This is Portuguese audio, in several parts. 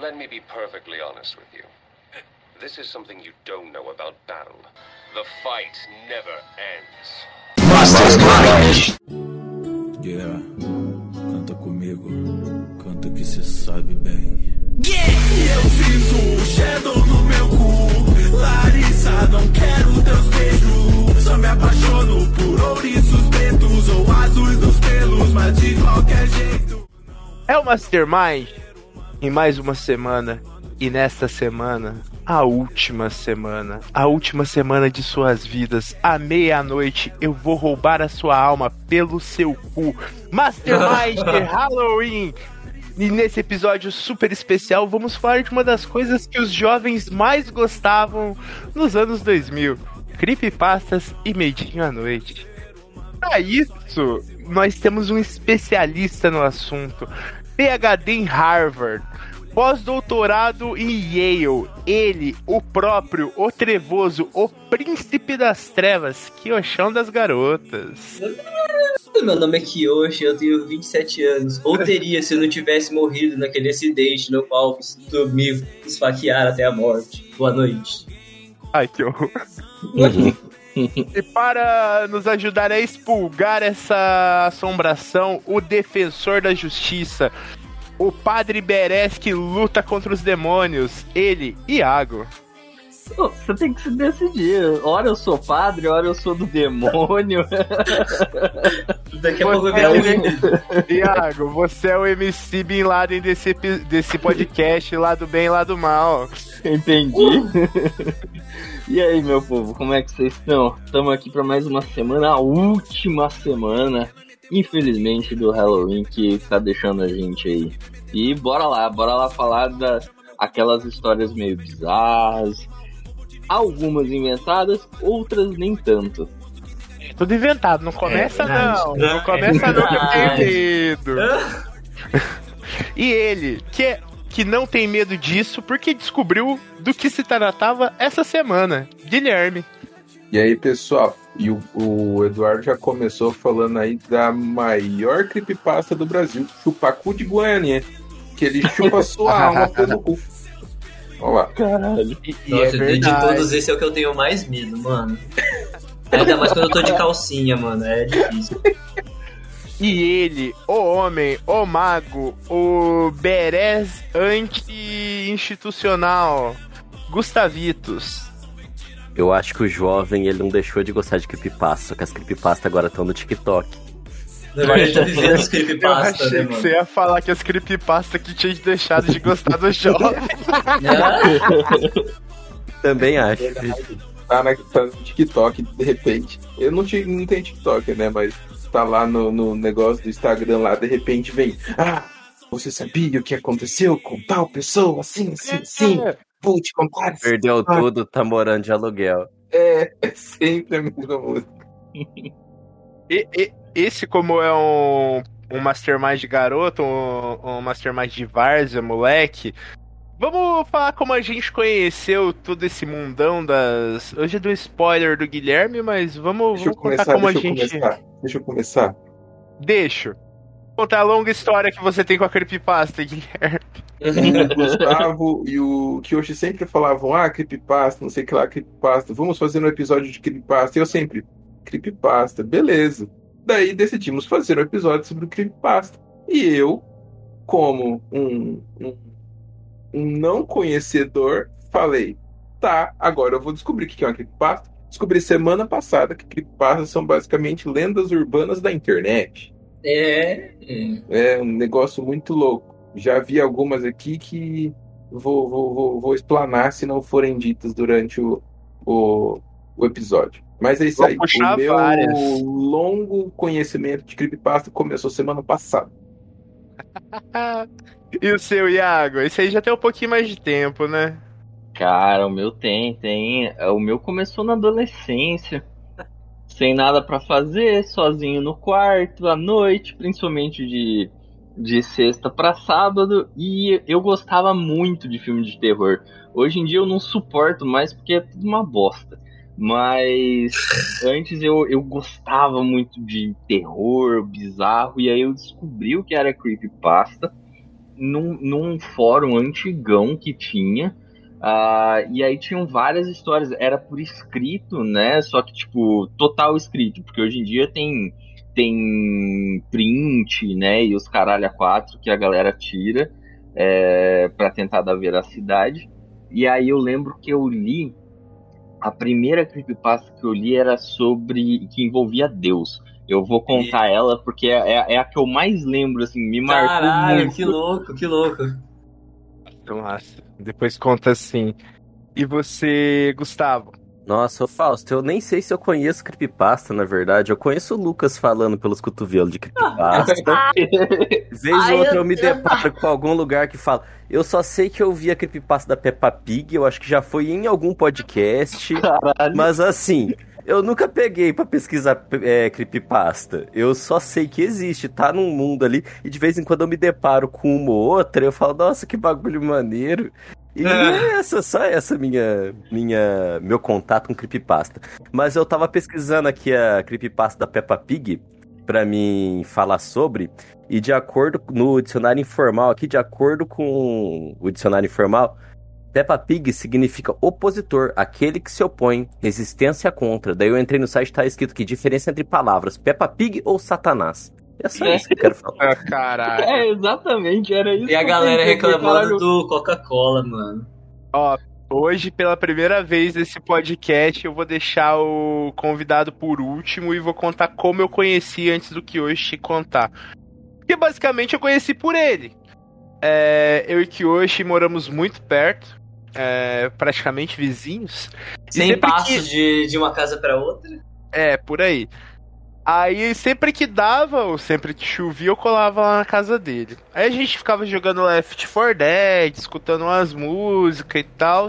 Let me be perfectly honest with you. This is something you don't know about battle. The fight never ends. Masters Mind. Yeah, canta comigo, canta que cê sabe bem. Yeah! Eu sinto o shadow no meu cu. Larissa, não quero teus beijos. Só me apaixono por ouriços pretos ou azuis dos pelos, mas de qualquer jeito. É o Mastermind em mais uma semana. E nesta semana, a última semana, a última semana de suas vidas, à meia-noite, eu vou roubar a sua alma pelo seu cu. Mastermind Halloween! E nesse episódio super especial, vamos falar de uma das coisas que os jovens mais gostavam nos anos 2000: creepypastas e medinho à noite. Para isso, nós temos um especialista no assunto, PhD em Harvard, pós-doutorado em Yale, ele, o próprio, o trevoso, o príncipe das trevas, Kyoshão das garotas. Meu nome é Kiyoshi, eu tenho 27 anos. Ou teria se eu não tivesse morrido naquele acidente no qual me esfaquearam até a morte. Boa noite. Ai, que horror. E para nos ajudar a expulgar essa assombração, o defensor da justiça, o padre Beres que luta contra os demônios, ele, Iago. Você tem que se decidir. Ora eu sou padre, ora eu sou do demônio. Daqui a pouco é o Iago, você é o MC Bin Laden desse, desse podcast, lá do bem e lá do mal. Entendi. e aí, meu povo, como é que vocês estão? Estamos aqui para mais uma semana, a última semana, infelizmente, do Halloween que tá deixando a gente aí. E bora lá, bora lá falar das aquelas histórias meio bizarras, algumas inventadas, outras nem tanto. Tudo inventado, não começa É verdade. não. Não começa não que eu tenho medo. E ele, que, é, que não tem medo disso, porque descobriu do que se tratava essa semana. Guilherme. E aí, pessoal, e o, o Eduardo já começou falando aí da maior creepypasta do Brasil, Chupacu de Goiânia, que ele chupa sua alma pelo cu. Olha lá. Caralho. E, e Nossa, é de- todos esse é o que eu tenho mais medo, mano. Ainda mais quando eu tô de calcinha, mano. É difícil. E ele, o homem, o mago, o Beres anti-institucional, Gustavitos. Eu acho que o jovem ele não deixou de gostar de creepypasta, só que as creepypasta agora estão no TikTok. Eu os Eu achei né, que você ia falar que as creepypasta que tinha deixado de gostar do jovem. Também acho. Tá, na, tá no TikTok, de repente. Eu não, ti- não tenho TikTok, né? Mas tá lá no, no negócio do Instagram lá, de repente vem. Ah, você sabia o que aconteceu com tal pessoa? Assim, assim, assim. Contar. essa Perdeu história." tudo, tá morando de aluguel. É, é sempre a mesma música. E- e- esse, como é um, um mastermind de garoto, um, um mastermind de várzea, moleque. Vamos falar como a gente conheceu todo esse mundão das. Hoje dou spoiler do Guilherme, mas vamos, Deixa eu vamos contar começar, como deixa a eu gente. começar. Deixa eu começar. Deixo. Contar a longa história que você tem com a creepypasta, Guilherme. O Gustavo e o Kyoshi sempre falavam, ah, creepypasta, não sei o que lá, creepypasta, vamos fazer um episódio de creepypasta. E eu sempre, creepypasta, beleza. Daí decidimos fazer um episódio sobre o creepypasta. E eu, como um, um, um não conhecedor, falei, tá, agora eu vou descobrir o que é uma creepypasta. Descobri semana passada que creepypastas são basicamente lendas urbanas da internet. É. É um negócio muito louco. Já vi algumas aqui que vou, vou, vou, vou explanar se não forem ditas durante o, o, o episódio. Mas é isso Vou aí. puxar O meu várias. longo conhecimento de creepypasta começou semana passada. E o seu, Iago? Esse aí já tem um pouquinho mais de tempo, né? Cara, o meu tem, tem. É, O meu começou na adolescência. Sem nada pra fazer, sozinho no quarto, à noite, principalmente de, de sexta pra sábado. E eu gostava muito de filme de terror. Hoje em dia eu não suporto mais porque é tudo uma bosta. Mas antes eu, eu gostava muito de terror, bizarro, e aí eu descobri o que era creepypasta. num, num fórum antigão que tinha. ah, e aí tinham várias histórias, era por escrito, né? Só que, tipo, total escrito, porque hoje em dia tem, tem print, né? E os caralho a quatro que a galera tira é, para tentar dar veracidade. E aí eu lembro que eu li a primeira creepypasta que eu li era sobre que envolvia Deus. Eu vou contar ela porque é, é- é a que eu mais lembro, assim, me marcou Caralho, muito. que louco, que louco. Então, massa. Depois conta assim. E você, Gustavo? Nossa, ô Fausto, eu nem sei se eu conheço creepypasta, na verdade. Eu conheço o Lucas falando pelos cotovelos de creepypasta. Vez ou outra eu- eu me deparo com algum lugar que fala. Eu só sei que eu vi a creepypasta da Peppa Pig, eu acho que já foi em algum podcast. Caralho. Mas assim, eu nunca peguei pra pesquisar é, creepypasta. Eu só sei que existe, tá num mundo ali. E de vez em quando eu me deparo com uma ou outra, eu falo, nossa, que bagulho maneiro. E é essa, só essa minha, minha, meu contato com creepypasta. Mas eu tava pesquisando aqui a creepypasta da Peppa Pig pra mim falar sobre. E de acordo no dicionário informal aqui, de acordo com o dicionário informal, Peppa Pig significa opositor, aquele que se opõe, resistência contra. Daí eu entrei no site e tá escrito aqui, diferença entre palavras, Peppa Pig ou Satanás. É só isso que eu quero falar. Ah, caralho. É, exatamente, era isso. E a que galera reclamando do Coca-Cola, mano. Hoje, pela primeira vez nesse podcast, eu vou deixar o convidado por último e vou contar como eu conheci antes do que hoje te contar. Porque basicamente eu conheci por ele. É, eu e Kiyoshi moramos muito perto, é, praticamente vizinhos. Sem passos de, de uma casa pra outra. É, por aí. Aí sempre que dava, ou sempre que chovia, eu colava lá na casa dele. Aí a gente ficava jogando Left 4 Dead, escutando umas músicas e tal.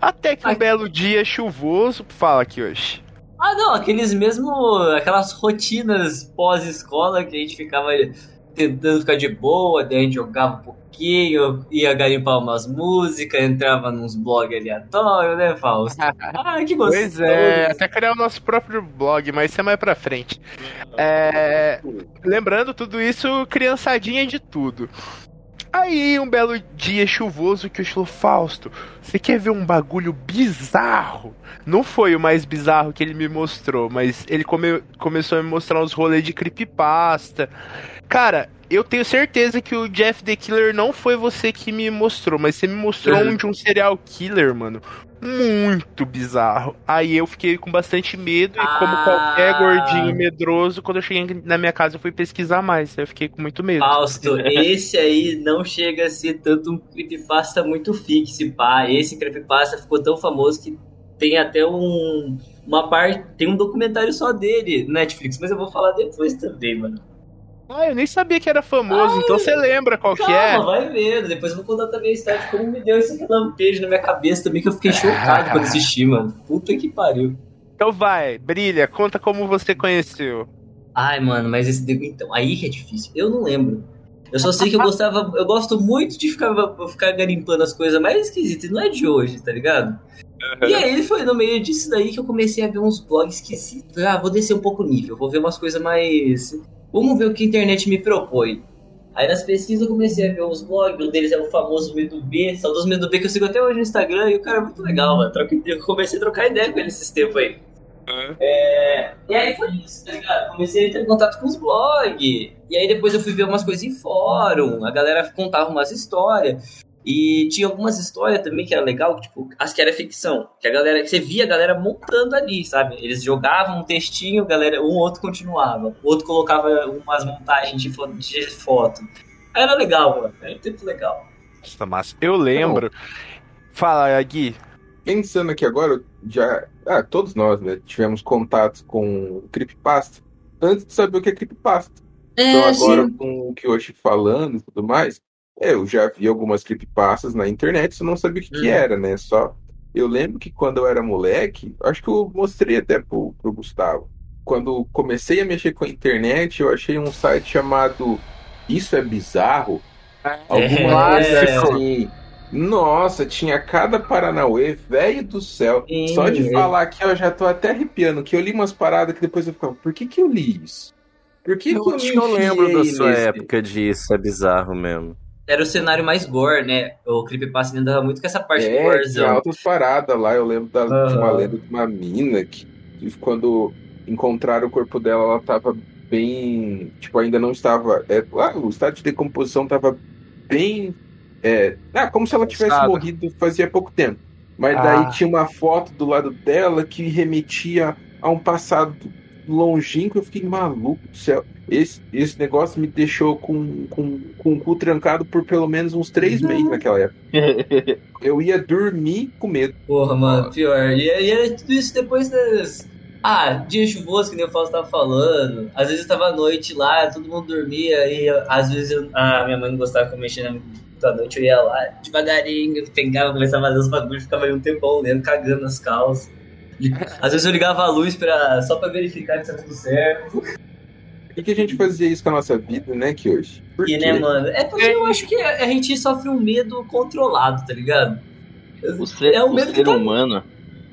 Até que um Ai. belo dia chuvoso, fala aqui hoje. Ah, não, aqueles mesmo. Aquelas rotinas pós-escola que a gente ficava tentando ficar de boa, daí a gente jogava um pouquinho, ia garimpar umas músicas, entrava nos blogs aleatórios, né, Fausto? Ah, que gostoso. Pois é, até criar o nosso próprio blog, mas isso é mais pra frente. É, lembrando tudo isso, criançadinha de tudo. Aí, um belo dia chuvoso que eu falou, Fausto, você quer ver um bagulho bizarro? Não foi o mais bizarro que ele me mostrou, mas ele come- começou a me mostrar uns rolês de creepypasta. Cara, eu tenho certeza que o Jeff the Killer não foi você que me mostrou, mas você me mostrou Uhum. um de um serial killer, mano. Muito bizarro. Aí eu fiquei com bastante medo, e como Ah. qualquer gordinho medroso, quando eu cheguei na minha casa eu fui pesquisar mais. Eu fiquei com muito medo. Fausto, esse aí não chega a ser tanto um creepypasta muito fixe, pá. Esse creepypasta ficou tão famoso que tem até um. Uma parte. Tem um documentário só dele no Netflix, mas eu vou falar depois também, mano. Ah, eu nem sabia que era famoso, então você lembra qual que é? Calma, vai vendo. Depois eu vou contar também a história de como me deu esse relampejo na minha cabeça também, que eu fiquei chocado quando assisti, mano. Puta que pariu. Então vai, brilha, conta como você conheceu. Ai, mano, mas esse. Então, aí que é difícil. Eu não lembro. Eu só sei que eu gostava. Eu gosto muito de ficar, ficar garimpando as coisas mais esquisitas. e Não é de hoje, tá ligado? E aí foi no meio disso daí que eu comecei a ver uns blogs esquisitos. Ah, vou descer um pouco o nível, vou ver umas coisas mais. Vamos ver o que a internet me propõe. Aí nas pesquisas eu comecei a ver uns blogs, um deles é o famoso Medo B, saudoso Medo B que eu sigo até hoje no Instagram, e o cara é muito legal, mano. Eu comecei a trocar ideia com ele esses tempos aí. É, e aí foi isso, tá ligado? Comecei a entrar em contato com os blogs. E aí depois eu fui ver umas coisas em fórum, a galera contava umas histórias. E tinha algumas histórias também que era legal, tipo, as que era ficção. Que a galera, que você via a galera montando ali, sabe? Eles jogavam um textinho, galera, um outro continuava. O outro colocava umas montagens de foto. De foto. Era legal, mano. Era um tempo legal. Nossa, massa. Eu lembro. Fala, Gui. Pensando aqui agora, já. Ah, todos nós, né? Tivemos contatos com creepypasta antes de saber o que é creepypasta. Então agora, com o que hoje falando e tudo mais, é, eu já vi algumas creepypastas na internet, eu não sabia o que, que Hum. era, né? Só. Eu lembro que quando eu era moleque, acho que eu mostrei até pro, pro Gustavo. Quando comecei a mexer com a internet, eu achei um site chamado Isso é Bizarro. Alguma É. coisa assim. Nossa, tinha cada Paranauê, velho do céu. Sim, Só de é. falar aqui, eu já tô até arrepiando, que eu li umas paradas que depois eu ficava, por que que eu li isso? Por que Eu que eu acho me que eu lembro da sua nesse? época disso, é bizarro mesmo. Era o cenário mais gore, né? O Creepypasta andava muito com essa parte É, tinha gorzão. altas paradas lá. Eu lembro da, de uma lenda de uma mina que, que quando encontraram o corpo dela, ela tava bem. Tipo, ainda não estava. É, lá, o estado de decomposição tava bem. É, ah, como se ela tivesse morrido fazia pouco tempo. Mas Ah. daí tinha uma foto do lado dela que remetia a um passado longínquo. Eu fiquei maluco do céu. Esse, esse negócio me deixou com, com, com o cu trancado por pelo menos uns três meses naquela época. Eu ia dormir com medo. Porra, mano, pior. E, e era tudo isso depois das. Ah, dia chuvoso, que nem o Fausto tava falando. Às vezes tava à noite lá, todo mundo dormia, e às vezes eu- a minha mãe não gostava que eu mexia na à noite, eu ia lá devagarinho, eu pegava, começava a fazer os bagulhos, ficava aí um tempão lendo, cagando nas calças. Às vezes eu ligava a luz pra, só pra verificar que tá tudo certo. Por que, que a gente fazia isso com a nossa vida, né, que hoje? Por E, quê? né, mano? É porque eu acho que a a gente sofre um medo controlado, tá ligado? O ser, É um o medo que ser tá- humano,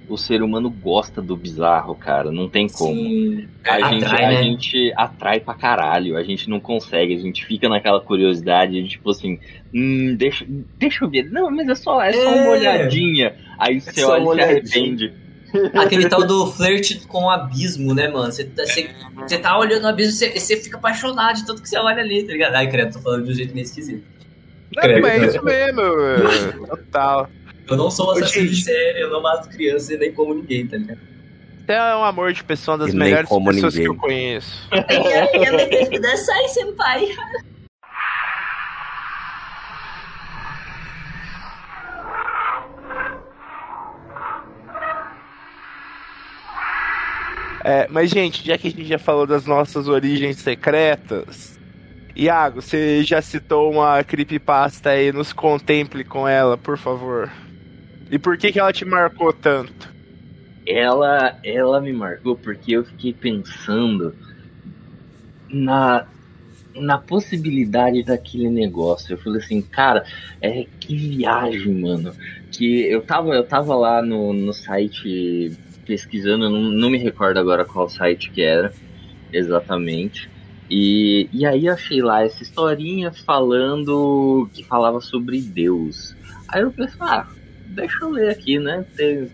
o ser humano gosta do bizarro, cara. Não tem como. Sim. A, gente, Atrai, a né? gente atrai pra caralho, a gente não consegue, a gente fica naquela curiosidade, de, tipo assim, hum, deixa, deixa eu ver, não, mas é só, é só É. uma olhadinha. Aí você só olha e se olhadinha. arrepende. Aquele tal do flerte com o abismo, né, mano? Você tá, você, você tá olhando o abismo, você, você fica apaixonado de tudo que você olha ali, tá ligado? Ai, credo, tô falando de um jeito meio esquisito. Não, Credo. mas é isso mesmo. é, Total. Eu não sou um assassino de série, eu não mato criança e nem como ninguém, tá ligado? Você é um amor de pessoa, uma das E melhores pessoas ninguém. que eu conheço. Sai, senpai. É, mas, gente, já que a gente já falou das nossas origens secretas, Iago, você já citou uma creepypasta aí, nos contemple com ela, por favor. E por que, que ela te marcou tanto? Ela, ela me marcou porque eu fiquei pensando na, na possibilidade daquele negócio. Eu falei assim, cara, é que viagem, mano. Que eu tava, eu tava lá no, no site pesquisando, não, não me recordo agora qual site que era exatamente. E, e aí achei lá essa historinha falando que falava sobre Deus. Aí eu pensei, ah, deixa eu ler aqui, né?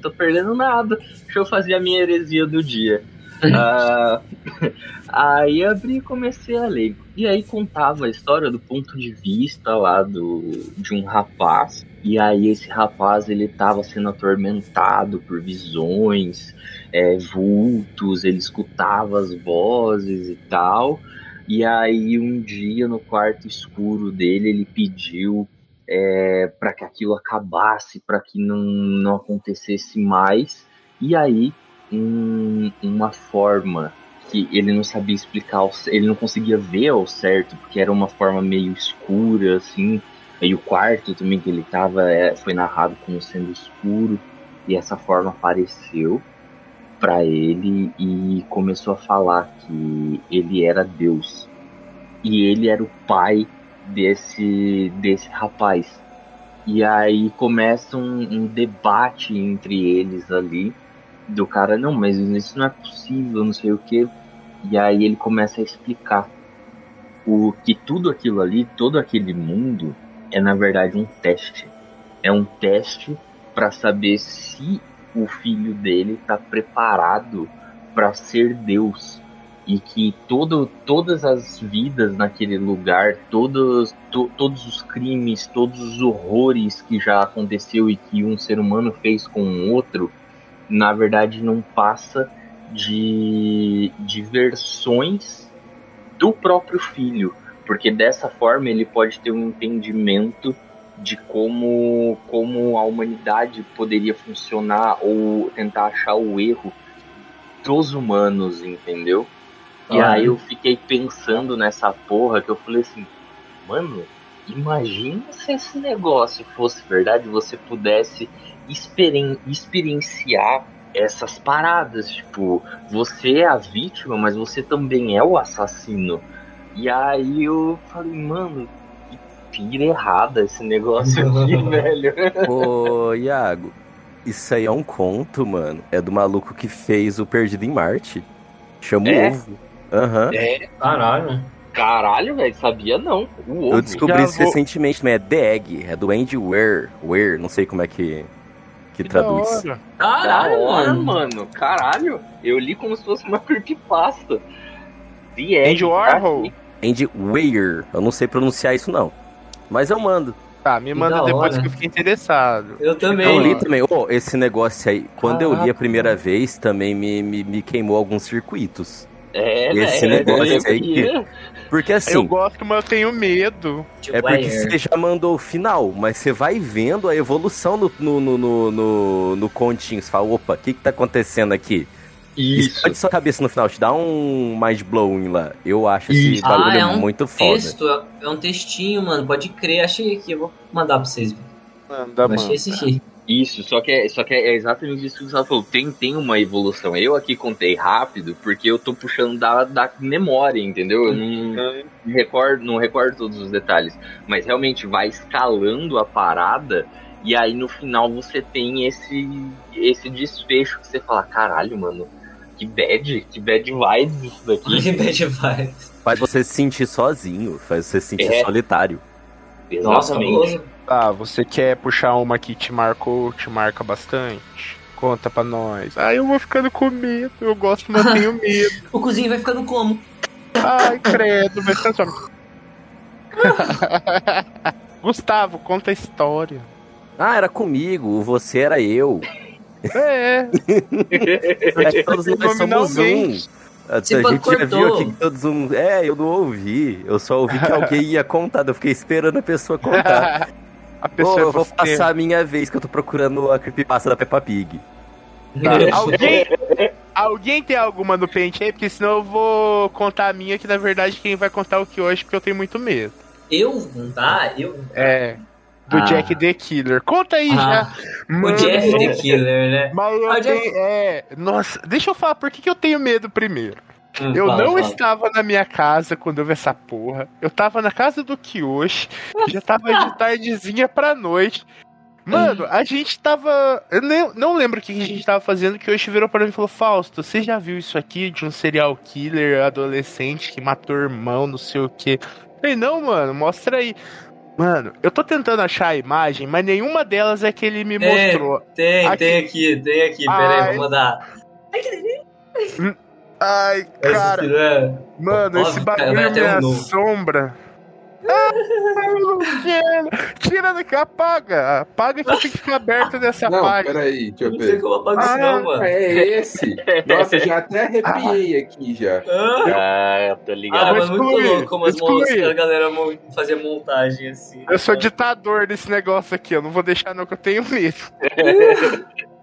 Tô perdendo nada. Deixa eu fazer a minha heresia do dia. Ah, aí abri e comecei a ler. E aí contava a história do ponto de vista lá do, de um rapaz. E aí esse rapaz ele estava sendo atormentado por visões, é, vultos, ele escutava as vozes e tal. E aí um dia no quarto escuro dele ele pediu é, para que aquilo acabasse, para que não, não acontecesse mais. E aí um- uma forma que ele não sabia explicar, ele não conseguia ver ao certo, porque era uma forma meio escura, assim. E o quarto também que ele estava foi narrado como sendo escuro, e essa forma apareceu para ele e começou a falar que ele era Deus. E ele era o pai desse, desse rapaz. E aí começa um, um debate entre eles ali do cara, não, mas isso não é possível, não sei o que. E aí ele começa a explicar o que tudo aquilo ali, todo aquele mundo é na verdade um teste. É um teste para saber se o filho dele está preparado para ser Deus e que todo, todas as vidas naquele lugar, todos, to- todos os crimes, todos os horrores que já aconteceu e que um ser humano fez com o outro, na verdade não passa de, de versões do próprio filho, porque dessa forma ele pode ter um entendimento de como, como a humanidade poderia funcionar ou tentar achar o erro dos humanos, entendeu? E Ah. aí eu fiquei pensando nessa porra que eu falei assim, mano, imagina se esse negócio fosse verdade, você pudesse experen- experienciar essas paradas, tipo, você é a vítima, mas você também é o assassino. E aí eu falei, mano, que pira errada esse negócio aqui, velho. Ô, Iago, isso aí é um conto, mano. É do maluco que fez o Perdido em Marte. Chama É? o Ovo. Aham. É, Caralho. Caralho, velho, sabia não. O ovo. Eu descobri Já isso vou- recentemente, mas é The Egg, é do Andy Weir. Weir, não sei como é que, que Que traduz. Caralho, hora, mano. mano. Caralho. Eu li como se fosse uma creepypasta. The Andy Warhol? tá aqui. Andy Weir, eu não sei pronunciar isso não. Mas eu mando. Tá, me manda da depois hora. que eu fiquei interessado. Eu também. Eu li também. Ô, esse negócio aí, quando eu li a primeira vez, também me, me, me queimou alguns circuitos. É, Esse né? negócio Eu aí queria- Porque eu assim, gosto, mas eu tenho medo. É porque você já mandou o final, mas você vai vendo a evolução no, no, no, no, no, no continho. Você fala, opa, o que que tá acontecendo aqui? Isso. Explode sua cabeça no final, te dá um mind blowing lá. Eu acho esse Isso. bagulho Ah, é um muito foda. Texto, é- é um textinho, mano. Pode crer, achei aqui. Eu vou mandar pra vocês. Manda, Eu mano. achei esse aqui. Isso, só que, é, só que é exatamente isso que você falou. Tem, tem uma evolução. Eu aqui contei rápido porque eu tô puxando da, da memória, entendeu? Eu não, não recordo, não recordo todos os detalhes. Mas realmente vai escalando a parada e aí no final você tem esse, esse desfecho que você fala, caralho, mano, que bad, que bad vibes isso daqui. Que bad vibes. Faz você se sentir sozinho, faz você se sentir É. solitário. Nossa, Exatamente. pô. Tá, você quer puxar uma que te marcou, te marca bastante? Conta pra nós. Ai, eu vou ficando com medo. Eu gosto, mas tenho medo. O cozinho vai ficando como? Ai, credo, vai ficar só. Gustavo, conta a história. Ah, era comigo, você era eu. É, É que todos nós somos um. A, a Você gente já viu aqui que todos um. É, eu não ouvi. Eu só ouvi que alguém ia contar. Eu fiquei esperando a pessoa contar. A Ô, pessoa eu vou passar a minha vez que eu tô procurando a creepypasta da Peppa Pig. Tá, Alguém, alguém tem alguma no pente aí? Porque senão eu vou contar a minha, que na verdade quem vai contar o que hoje, porque eu tenho muito medo. Eu contar? Eu. É. Do Ah. Jack the Killer. Conta aí Ah, já. O Mano, Jeff the Killer, né? Mas eu Ah, Jack- tenho- é. Nossa, deixa eu falar por que, que eu tenho medo primeiro. Hum, Eu fala, não fala. estava na minha casa quando eu vi essa porra. Eu tava na casa do Kiyoshi. Já tava de tardezinha pra noite. Mano, a gente tava. Eu nem- não lembro o que a gente tava fazendo. Que hoje virou pra mim e falou: Fausto, você já viu isso aqui de um serial killer adolescente que matou irmão, não sei o que? Falei, não, mano, mostra aí. Mano, eu tô tentando achar a imagem, mas nenhuma delas é que ele me É. mostrou. Tem, Aqui. tem aqui, tem aqui. Pera aí, Ai. vou mandar. Ai, cara. é- Mano, esse Óbvio, bagulho até me um assombra. Ah, eu quero. Tira daqui, apaga. Apaga que tem que ficar aberto nessa Não, página. peraí, deixa eu Não sei ver. como isso, Ah, não, mano. É esse. Nossa, já até arrepiei aqui já. Ah, Ah, tô ah, ligado. mas vou muito excluir, louco como as vou mãos, excluir. a galera fazia montagem assim. Eu sou ditador desse negócio aqui, eu não vou deixar não que eu tenho medo.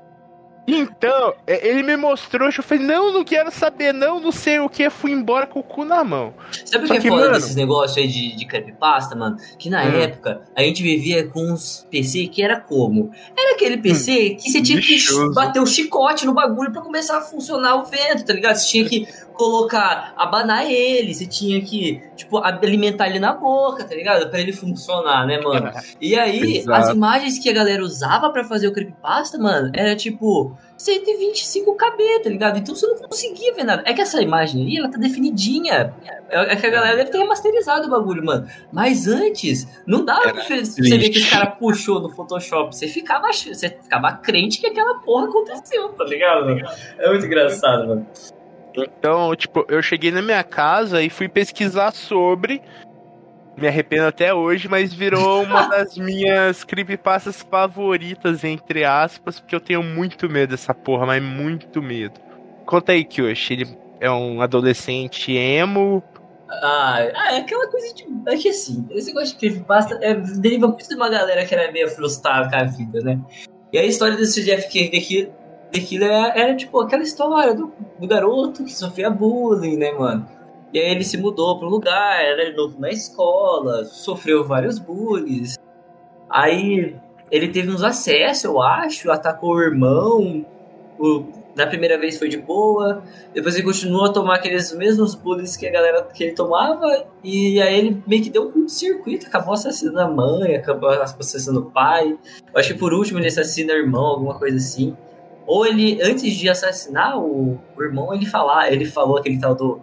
Então, é, ele me mostrou, eu falei, não, não quero saber, não, não sei o que, fui embora com o cu na mão. Sabe o Só que é que, foda mano- desses negócios aí de, de creepypasta, mano? Que na Hum. época a gente vivia com uns PC que era como? Era aquele PC que você tinha que Hum. Bater o chicote no bagulho pra começar a funcionar o vento, tá ligado? Você tinha que colocar, abanar ele, você tinha que, tipo, alimentar ele na boca, tá ligado? Pra ele funcionar, né, mano? E aí, Exato. as imagens que a galera usava pra fazer o creepypasta, mano, era tipo 125 KB, tá ligado? Então você não conseguia ver nada. É que essa imagem aí, ela tá definidinha. É é que a galera deve ter remasterizado o bagulho, mano. Mas antes, não dava pra você ver que os cara puxou no Photoshop. Você ficava, você ficava crente que aquela porra aconteceu, tá ligado? mano? É muito engraçado, mano. Então, tipo, eu cheguei na minha casa e fui pesquisar sobre. Me arrependo até hoje, mas virou uma das minhas creepypastas favoritas, entre aspas, porque eu tenho muito medo dessa porra, mas muito medo. Conta aí, Kyoshi. Ele é um adolescente emo. Ah, ah, é aquela coisa de. É que assim, esse negócio de creepypasta é, deriva muito de uma galera que era meio frustrada com a vida, né? E a história desse Jeff K- The Kill- The Killer era, era, tipo aquela história do, do garoto que sofria bullying, né, mano? E aí ele se mudou para um lugar, era novo na escola, sofreu vários bullies. Aí ele teve uns acessos, eu acho, atacou o irmão. O, na primeira vez foi de boa, depois ele continuou a tomar aqueles mesmos bullies que a galera que ele tomava, e aí ele meio que deu um curto-circuito, acabou assassinando a mãe, acabou assassinando o pai. Eu acho que por último ele assassina o irmão, alguma coisa assim. Ou ele, antes de assassinar o, o irmão, ele falar, ele falou aquele tal do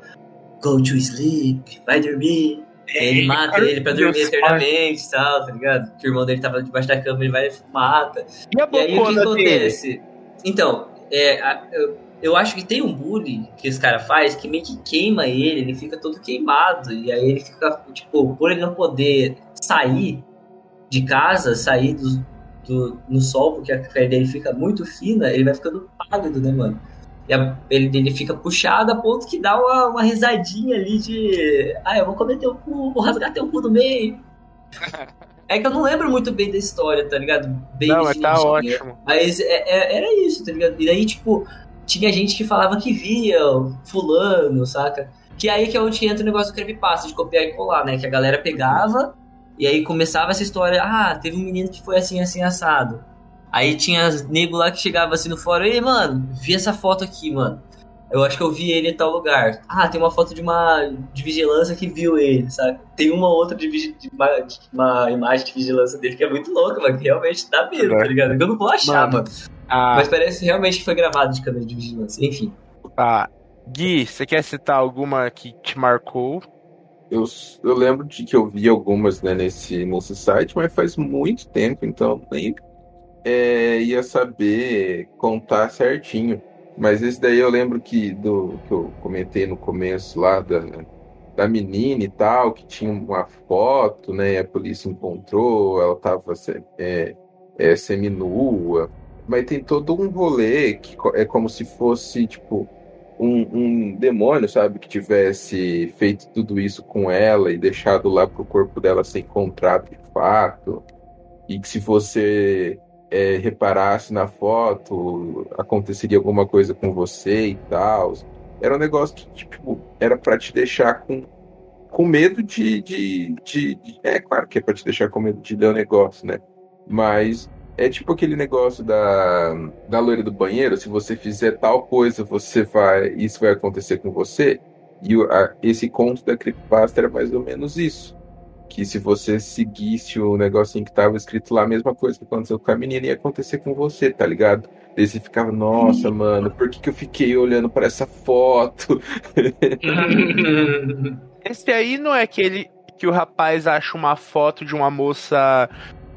go to sleep, vai dormir. Aí ele mata ele pra dormir eternamente e tal, tá ligado? Que o irmão dele tava debaixo da cama, ele vai e mata. E a E aí o que bocona dele? acontece? Então, é, a- eu, eu acho que tem um bullying que esse cara faz que meio que queima ele, ele fica todo queimado. E aí ele fica, tipo, por ele não poder sair de casa, sair do, do- no sol, porque a pele dele fica muito fina, ele vai ficando pálido, né, mano? E a pele dele fica puxada a ponto que dá uma, uma risadinha ali de. Ah, eu vou comer teu cu, vou rasgar teu cu no meio. É que eu não lembro muito bem da história, tá ligado? Bem Não, mas tá ótimo. Mas é- é- era isso, tá ligado? E daí, tipo, tinha gente que falava que via o fulano, saca? Que aí que é onde entra o negócio do creepypasta, de copiar e colar, né? Que a galera pegava e aí começava essa história, ah, teve um menino que foi assim, assim, assado. Aí tinha nego lá que chegava assim no fórum, ei, mano, vi essa foto aqui, mano. Eu acho que eu vi ele em tal lugar. Ah, tem uma foto de uma de vigilância que viu ele, sabe? Tem uma outra de, de uma, de uma imagem de vigilância dele que é muito louca, mano. Que realmente dá medo, tá ligado? Que eu não vou achar, Mano. mano. Ah, Mas parece realmente que foi gravado de câmera de vigilância. Enfim. tá. Gui, você quer citar alguma que te marcou? Eu, eu lembro de que eu vi algumas né, nesse, nesse site, mas faz muito tempo, então nem é, ia saber contar certinho. Mas esse daí eu lembro que do que eu comentei no começo lá da, da menina e tal, que tinha uma foto, né? A polícia encontrou, ela tava é, é, seminua. Mas tem todo um rolê que é como se fosse, tipo, um, um demônio, sabe, que tivesse feito tudo isso com ela e deixado lá pro corpo dela ser encontrado de fato. E que se você é, reparasse na foto, aconteceria alguma coisa com você e tal. Era um negócio que, tipo, era pra te deixar com, com medo de, de, de, de- É claro que é pra te deixar com medo de ler o negócio, né? Mas é tipo aquele negócio da, da loira do banheiro, se você fizer tal coisa, você vai. Isso vai acontecer com você. E a- esse conto da Creepypasta era mais ou menos isso. Que se você seguisse o negocinho que tava escrito lá, a mesma coisa que aconteceu com a menina ia acontecer com você, tá ligado? Daí você ficava, nossa, mano, por que, que eu fiquei olhando pra essa foto? Esse aí não é aquele que o rapaz acha uma foto de uma moça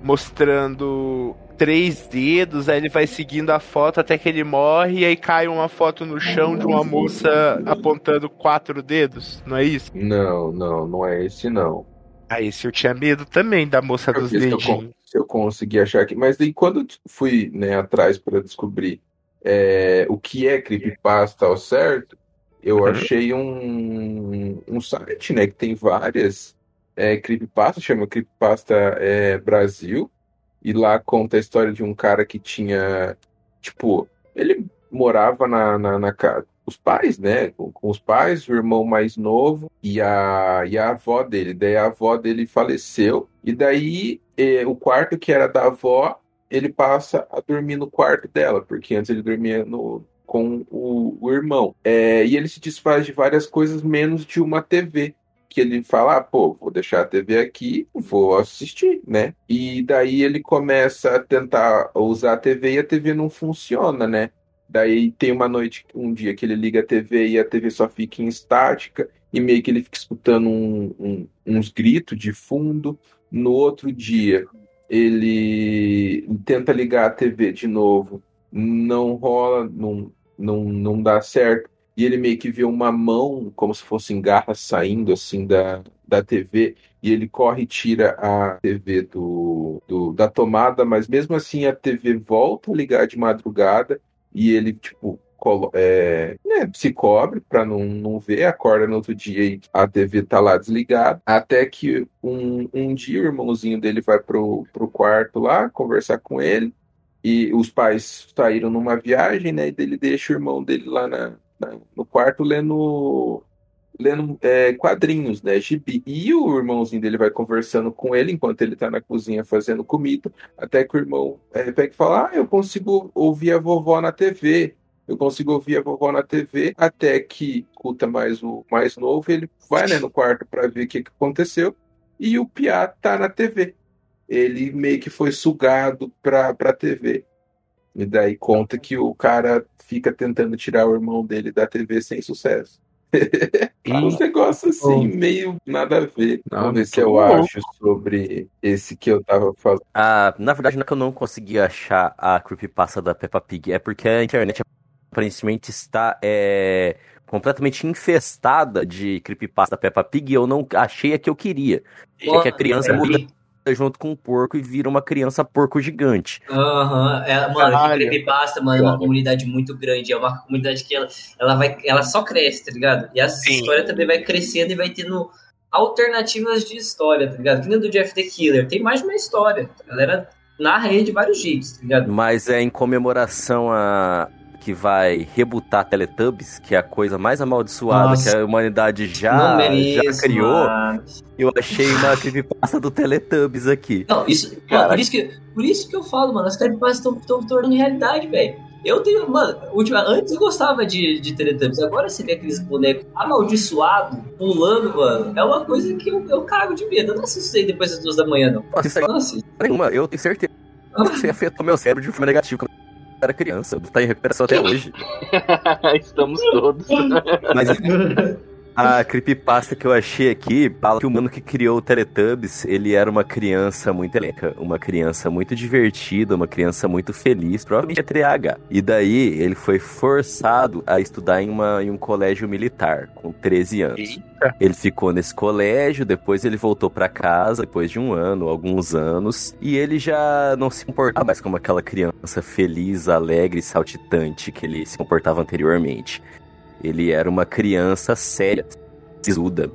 mostrando três dedos, aí ele vai seguindo a foto até que ele morre e aí cai uma foto no chão de uma moça apontando quatro dedos, não é isso? Não, não, não é esse não. Ah, esse eu tinha medo também da moça Eu dos vi se eu, dedinhos. se eu conseguir achar aqui. Mas daí quando eu fui né, atrás para descobrir é, o que é creepypasta ao certo, eu Uhum. achei um, um site né, que tem várias é, creepypastas, chama Creepypasta é, Brasil, e lá conta a história de um cara que tinha, tipo, ele morava na, na, na casa. Os pais, né? Com, com os pais, o irmão mais novo e a, e a avó dele. Daí a avó dele faleceu, e daí eh, o quarto que era da avó, ele passa a dormir no quarto dela, porque antes ele dormia no, com o, o irmão. É, e ele se desfaz de várias coisas, menos de uma TV. Que ele fala, ah, pô, vou deixar a TV aqui, vou assistir, né? E daí ele começa a tentar usar a TV e a TV não funciona, né? Daí tem uma noite, um dia que ele liga a TV e a TV só fica em estática, e meio que ele fica escutando um- um- uns gritos de fundo. No outro dia, ele tenta ligar a TV de novo, não rola, não, não, não dá certo. E ele meio que vê uma mão, como se fossem garras saindo assim da, da TV, e ele corre e tira a TV do, do- da tomada, mas mesmo assim a TV volta a ligar de madrugada e ele, tipo, é, né, se cobre para não, não ver, acorda no outro dia e a TV tá lá desligada. Até que um, um dia o irmãozinho dele vai pro, pro quarto lá conversar com ele. E os pais saíram numa viagem, né? E ele deixa o irmão dele lá na, na- no quarto lendo, lendo é, quadrinhos, né? Gibi. E o irmãozinho dele vai conversando com ele enquanto ele tá na cozinha fazendo comida. Até que o irmão é, pega e fala: Ah, eu consigo ouvir a vovó na TV. Eu consigo ouvir a vovó na TV. Até que escuta mais o mais novo. Ele vai né, no quarto para ver o que, que aconteceu. E o Piá tá na TV. Ele meio que foi sugado pra, pra TV. E daí conta que o cara fica tentando tirar o irmão dele da TV sem sucesso. Uns negócios assim, meio nada a ver. Não, Vamos ver se tô eu louco. acho sobre esse que eu tava falando. Ah, na verdade, não é que eu não consegui achar a creepypasta da Peppa Pig, é porque a internet aparentemente está é, completamente infestada de creepypasta da Peppa Pig e eu não achei a que eu queria. É que a criança Peppa muda. Junto com um porco e vira uma criança porco gigante. Aham, é, mano, Caralho. que creepypasta, mano, é uma comunidade muito grande, é uma comunidade que ela, ela vai, ela só cresce, tá ligado? E essa Sim. história também vai crescendo e vai tendo alternativas de história, tá ligado? Que nem do Jeff the Killer, tem mais de uma história, a galera narra ele de vários jeitos, tá ligado? Mas é em comemoração a que vai rebutar Teletubbies, que é a coisa mais amaldiçoada Nossa. que a humanidade já, já criou. Eu achei uma creepypasta do Teletubbies aqui. Não, isso, mano, por, isso que, por isso que eu falo, mano, as creepypastas estão tornando realidade, velho. Eu tenho, mano, última, antes eu gostava de, de Teletubbies, agora você vê aqueles bonecos amaldiçoados, pulando, mano, é uma coisa que eu, eu cago de medo. Eu não assisto aí depois das duas da manhã, não. Nossa, isso assisto. nenhuma, eu tenho certeza isso afetou meu cérebro de forma negativa era criança. Tá em recuperação até hoje. Estamos todos. Mas a creepypasta que eu achei aqui fala que o mano que criou o Teletubbies, ele era uma criança muito eleca, uma criança muito divertida, uma criança muito feliz, provavelmente é TDAH. E daí ele foi forçado a estudar em, uma, em um colégio militar, com 13 anos. Eita. Ele ficou nesse colégio, depois ele voltou pra casa, depois de um ano, alguns anos, e ele já não se comportava mais como aquela criança feliz, alegre e saltitante que ele se comportava anteriormente. Ele era uma criança séria, sisuda.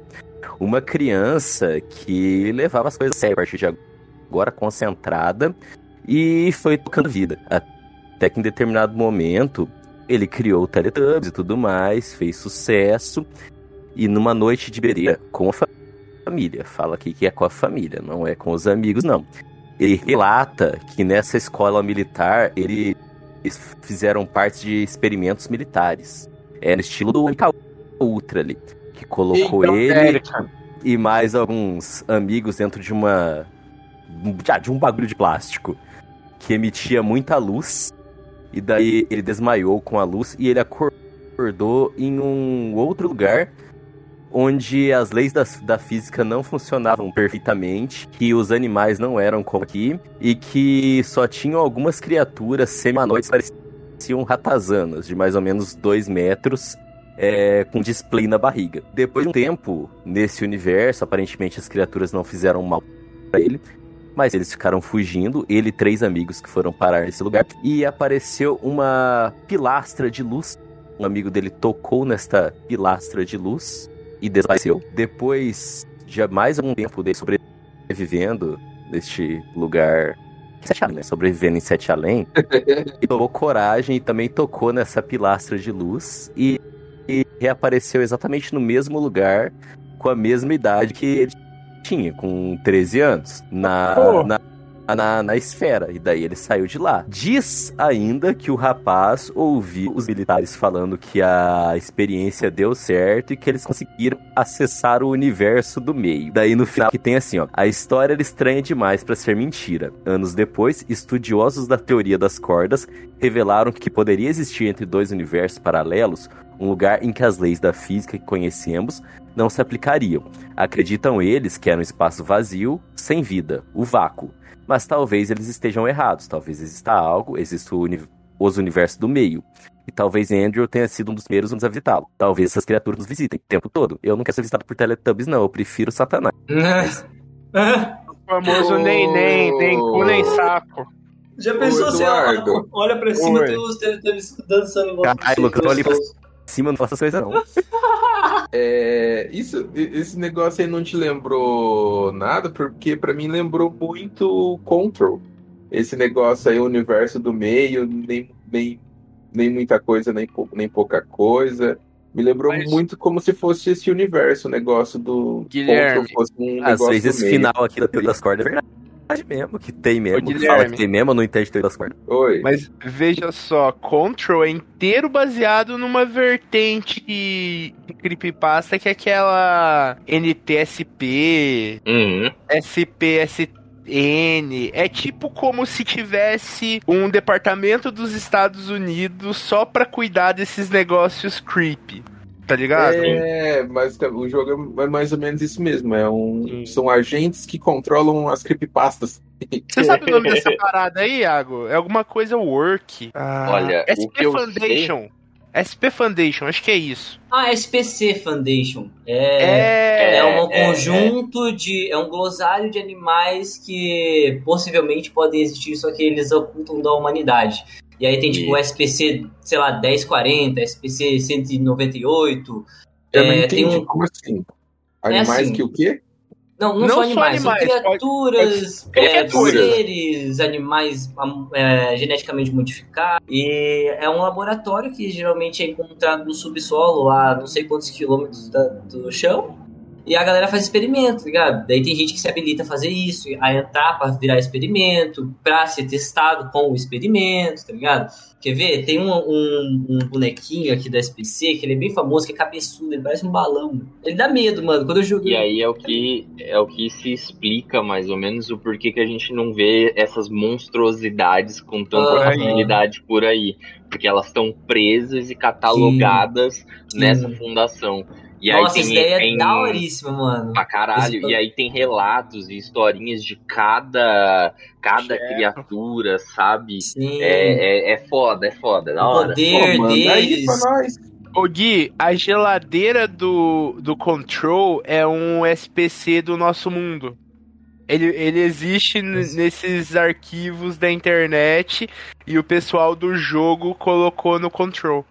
Uma criança que levava as coisas a sério a partir de agora, concentrada, e foi tocando vida. Até que em determinado momento ele criou o Teletubbies e tudo mais, fez sucesso. E numa noite de bereira com a fa- família, fala aqui que é com a família, não é com os amigos, não. Ele relata que nessa escola militar ele- eles fizeram parte de experimentos militares. É no estilo do MK Ultra ali, que colocou Então, ele Érica. e mais alguns amigos dentro de uma de um bagulho de plástico que emitia muita luz e daí ele desmaiou com a luz e ele acordou em um outro lugar onde as leis da, da física não funcionavam perfeitamente, que os animais não eram como aqui e que só tinham algumas criaturas semi-humanoides pareciam ratazanas de mais ou menos dois metros é, com display na barriga. Depois de um tempo nesse universo, aparentemente as criaturas não fizeram mal para ele, mas eles ficaram fugindo, ele e três amigos que foram parar nesse lugar, e apareceu uma pilastra de luz. Um amigo dele tocou nesta pilastra de luz e desapareceu. Depois de mais algum tempo dele sobrevivendo neste lugar. Sete Além, né? Sobrevivendo em Sete Além, ele tomou coragem e também tocou nessa pilastra de luz e, e reapareceu exatamente no mesmo lugar, com a mesma idade que ele tinha, com 13 anos, na, Pô. na, na, na esfera. E daí ele saiu de lá. Diz ainda que o rapaz ouviu os militares falando que a experiência deu certo e que eles conseguiram acessar o universo do meio. Daí no final que tem assim, ó, a história era estranha demais para ser mentira. Anos depois, estudiosos da teoria das cordas revelaram que poderia existir entre dois universos paralelos um lugar em que as leis da física que conhecemos não se aplicariam. Acreditam eles que era um espaço vazio, sem vida, o vácuo. Mas talvez eles estejam errados, talvez exista algo, exista o uni os universos do meio. E talvez Andrew tenha sido um dos primeiros a visitá-lo. Talvez essas criaturas nos visitem o tempo todo. Eu não quero ser visitado por Teletubbies, não. Eu prefiro Satanás. O famoso nem, nem, nem cu, nem saco. Já pensou se Eduardo. olha pra cima Oi. tem os teletubbies dançando Caralho, Lucas, olha pra cima, não faça essas coisas, não. É, isso, esse negócio aí não te lembrou nada, porque pra mim lembrou muito Control. Esse negócio aí, o universo do meio, nem, nem, nem muita coisa, nem, pou- nem pouca coisa. Me lembrou Mas- muito como se fosse esse universo, o negócio do Guilherme, Control fosse um Às negócio vezes do esse final aqui da das cordas é verdade mesmo, que tem mesmo. Ô, que fala que tem mesmo, não entende teoria das cordas. Oi. Mas veja só, Control é inteiro baseado numa vertente de creepypasta que é aquela NTSP, Uhum. SPSN. É tipo como se tivesse um departamento dos Estados Unidos só pra cuidar desses negócios creepy. Tá ligado? É, mas o jogo é mais ou menos isso mesmo. É um, são agentes que controlam as creepypastas. Você sabe o nome dessa parada aí, Iago? É alguma coisa work. Ah, Olha, o SP Foundation. SP Foundation, acho que é isso. Ah, SPC Foundation. É, É, é um é, conjunto de. É um glossário de animais que possivelmente podem existir, só que eles ocultam da humanidade. E aí tem tipo o SPC, sei lá, 1040, SPC 198. Eu não É, tem entendi um- como assim. Animais assim. que o quê? Não, não, Não só animais, são animais, criaturas, pode- é, criaturas. seres, animais é, geneticamente modificados. E é um laboratório que geralmente é encontrado no subsolo, a não sei quantos quilômetros da- do chão. E a galera faz experimento, tá ligado? Daí tem gente que se habilita a fazer isso, a entrar pra virar experimento, pra ser testado com o experimento, tá ligado? Quer ver? Tem um, um- um bonequinho aqui da SPC que ele é bem famoso, que é cabeçudo, ele parece um balão. Ele dá medo, mano. Quando eu joguei. E aí é o que é o que se explica mais ou menos o porquê que a gente não vê essas monstruosidades com tanta Aham. facilidade por aí, porque elas estão presas e catalogadas nessa fundação. E Nossa, aí essa tem, ideia é tem daoríssima, mano. pra caralho. Esse- E aí tem relatos e historinhas de cada cada criatura, sabe? Sim. É, é, é foda, é foda, da o hora. poder Pô, aí deles. pra nós. Ô Gui, a geladeira do, do Control é um SPC do nosso mundo. Ele, ele existe nesses arquivos da internet e o pessoal do jogo colocou no Control.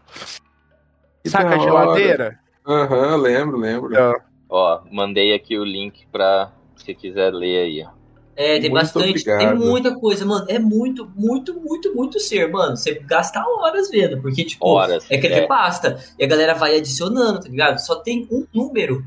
Que Saca a geladeira? Aham, lembro, lembro. Então. Ó, mandei aqui o link pra se quiser ler aí, ó. É, tem Muito bastante, tem obrigado. muita coisa, mano. É muito, muito, muito, muito ser, mano. Você gasta horas vendo, porque, tipo, Horas. é creepypasta. E a galera vai adicionando, tá ligado? Só tem um número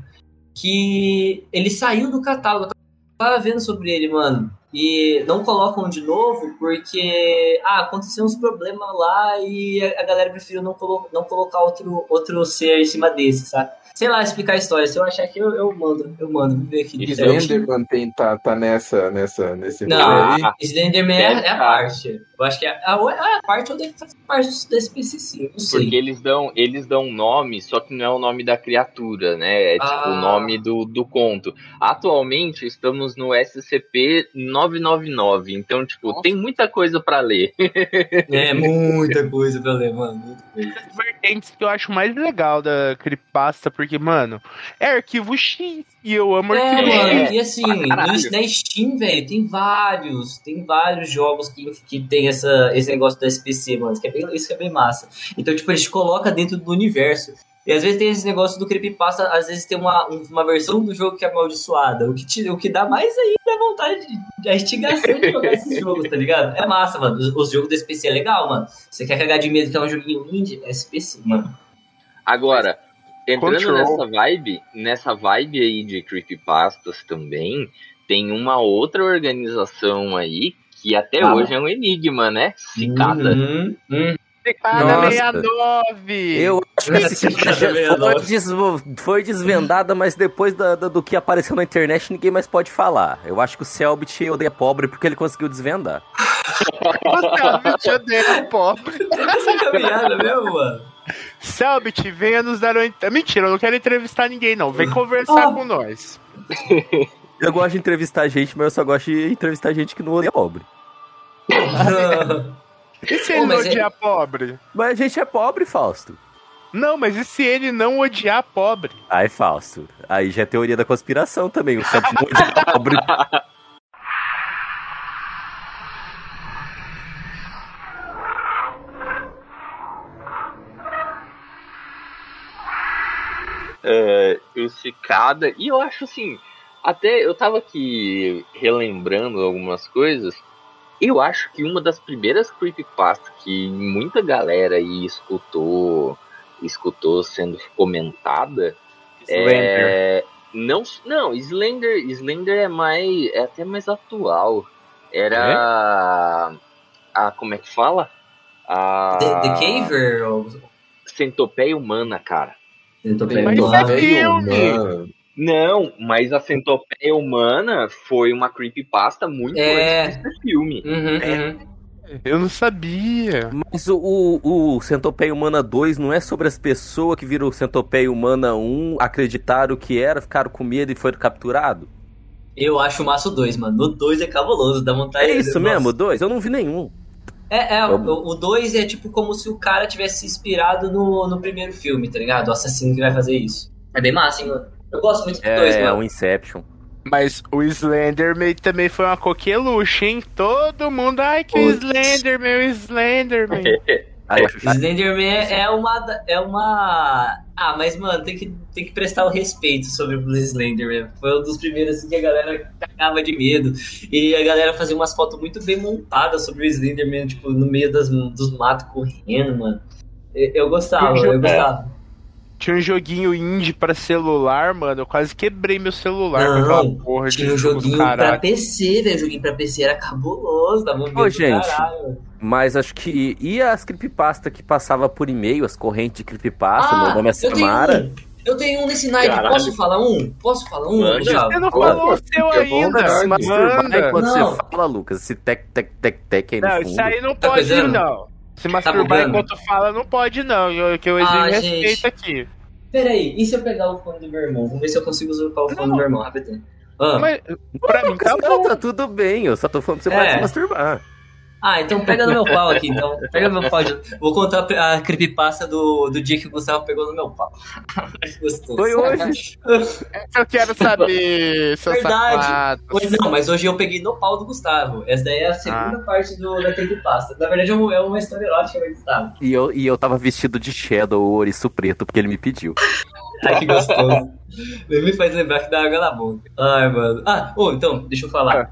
que ele saiu do catálogo. Eu tava vendo sobre ele, mano. E não colocam de novo porque, ah, aconteceu uns problemas lá e a galera preferiu não, colo não colocar outro, outro ser em cima desse, sabe? Sei lá explicar a história. Se eu achar que eu, eu mando, eu mando. Vamos ver aqui. É, Slenderman tem, tá, tá nessa, nessa, nesse Não. aí. Slenderman é, é a tá. parte. Eu acho que é a, a, a parte ou deve fazer parte sim, eu não sei. Porque eles dão, eles dão nome, só que não é o nome da criatura, né? É tipo Ah. o nome do, do conto. Atualmente estamos no SCP 999, então, tipo, tem muita coisa pra ler. É muita coisa pra ler, mano. muita coisa. As vertentes que eu acho mais legal da creepypasta, porque, mano, é arquivo X e eu amo É, arquivo É, mano, e assim, caralho. no, na Steam, velho, tem vários, tem vários jogos que, que tem essa, esse negócio do SPC, mano, isso que, é bem, isso que é bem massa. Então, tipo, a gente coloca dentro do universo. E às vezes tem esse negócio do Creepypasta, às vezes tem uma, um- uma versão do jogo que é amaldiçoada, o que, te, o que dá mais ainda vontade, de, a instigação de jogar esses jogos, tá ligado? É massa, mano, os, os jogos do SPC é legal, mano. Você quer cagar de medo que é um joguinho indie? É SPC, mano. Agora, entrando Control. nessa vibe, nessa vibe aí de creepypastas também, tem uma outra organização aí que até Ah. hoje é um enigma, né? Cicada. Uhum, uhum. Cada Nossa. 69! Eu acho que esse já merda, foi, nossa. des- foi desvendada, mas depois da- da- do que apareceu na internet, ninguém mais pode falar. Eu acho que o Selbit odeia pobre porque ele conseguiu desvendar. Você me odeia, pobre. Essa caminhada mesmo, mano. Selbit, venha nos dar uma... ent- Mentira, eu não quero entrevistar ninguém, não. Vem conversar Oh. com nós. Eu gosto de entrevistar gente, mas eu só gosto de entrevistar gente que não odeia pobre. E se ele não mas é- odiar pobre? Mas a gente é pobre, Fausto. Não, mas e se ele não odiar pobre? Ai, Fausto. Aí já é teoria da conspiração também. O Selbit não odeia pobre. é, o Cicada. E eu acho assim, até eu tava aqui relembrando algumas coisas. Eu acho que uma das primeiras creepypastas que muita galera aí escutou, escutou sendo comentada é. Não, não, Slender, Slender é mais. é até mais atual. Era. A. Como é que fala? A. The, The Caver? ou- Centopeia humana, cara. Tô Mas perguntando. é filme. mano. Não, mas a centopeia humana foi uma creepypasta muito É. antes desse filme. Uhum, uhum. Eu não sabia. Mas o, o, o Centopeia Humana 2 não é sobre as pessoas que viram o Centopeia Humana 1, acreditaram que era, ficaram com medo e foram capturados? Eu acho o Maço 2, mano. O 2 é cabuloso, dá vontade É isso mesmo, o 2? Eu não vi nenhum. É, é o 2 é tipo como se o cara tivesse se inspirado no, no primeiro filme, tá ligado? O assassino que vai fazer isso. É bem massa, hein, mano. Eu gosto muito do 2, É, mano. um Inception. Mas o Slenderman também foi uma coqueluche, hein? Todo mundo, ai que o Putz. Slenderman, o Slenderman. Slenderman é uma. da- É uma. Ah, mas, mano, tem que, tem que prestar o respeito sobre o Slenderman. Foi um dos primeiros assim, que a galera cagava de medo. E a galera fazia umas fotos muito bem montadas sobre o Slenderman, tipo, no meio das, dos matos correndo, mano. Eu, eu gostava, Eu eu, gostava. Tinha um joguinho indie pra celular, mano. Eu quase quebrei meu celular com Não, aquela porra de Tinha um joguinho pra. PC, velho. Joguinho pra PC era cabuloso, dava um medo Ô, gente. caralho. Mas acho que. E as creepypasta que passava por e-mail, as correntes de creepypasta, meu nome é Ah, eu tenho Samara. um. Eu tenho um nesse. Caralho. Posso falar um? Posso falar um, Manda. Você não Pô, falou pô, o seu ainda. Se masturbar enquanto Não. você fala, Lucas, esse tec, tec, tec, tec aí no Não, fundo. isso aí não Tá pode, não. Se masturbar bugando? enquanto fala, não pode, não. Eu, que eu exijo Ah, respeito gente. aqui. Peraí, e se eu pegar o fone do meu irmão? Vamos ver se eu consigo usurpar o fone Não. do meu irmão, rapidinho. Ah, Mas, pra mim, Lucas, tá tá tudo bem, eu só tô falando pra você É. parar de se masturbar. Ah, então pega no meu pau aqui, então. Pega no meu pau. de- Vou contar a creepypasta do, do dia que o Gustavo pegou no meu pau. Que Gostoso. Foi hoje. Eu quero saber, seu Verdade. safado. Hoje não, mas hoje eu peguei no pau do Gustavo. Essa daí é a segunda Ah. parte do, da creepypasta. Na verdade é uma, é uma história erótica do Gustavo. E eu, e eu tava vestido de Shadow, o ouriço preto, porque ele me pediu. Ai, que gostoso. Nem me faz lembrar que dá água na boca. Ai, mano. Ah, ô, então, deixa eu falar.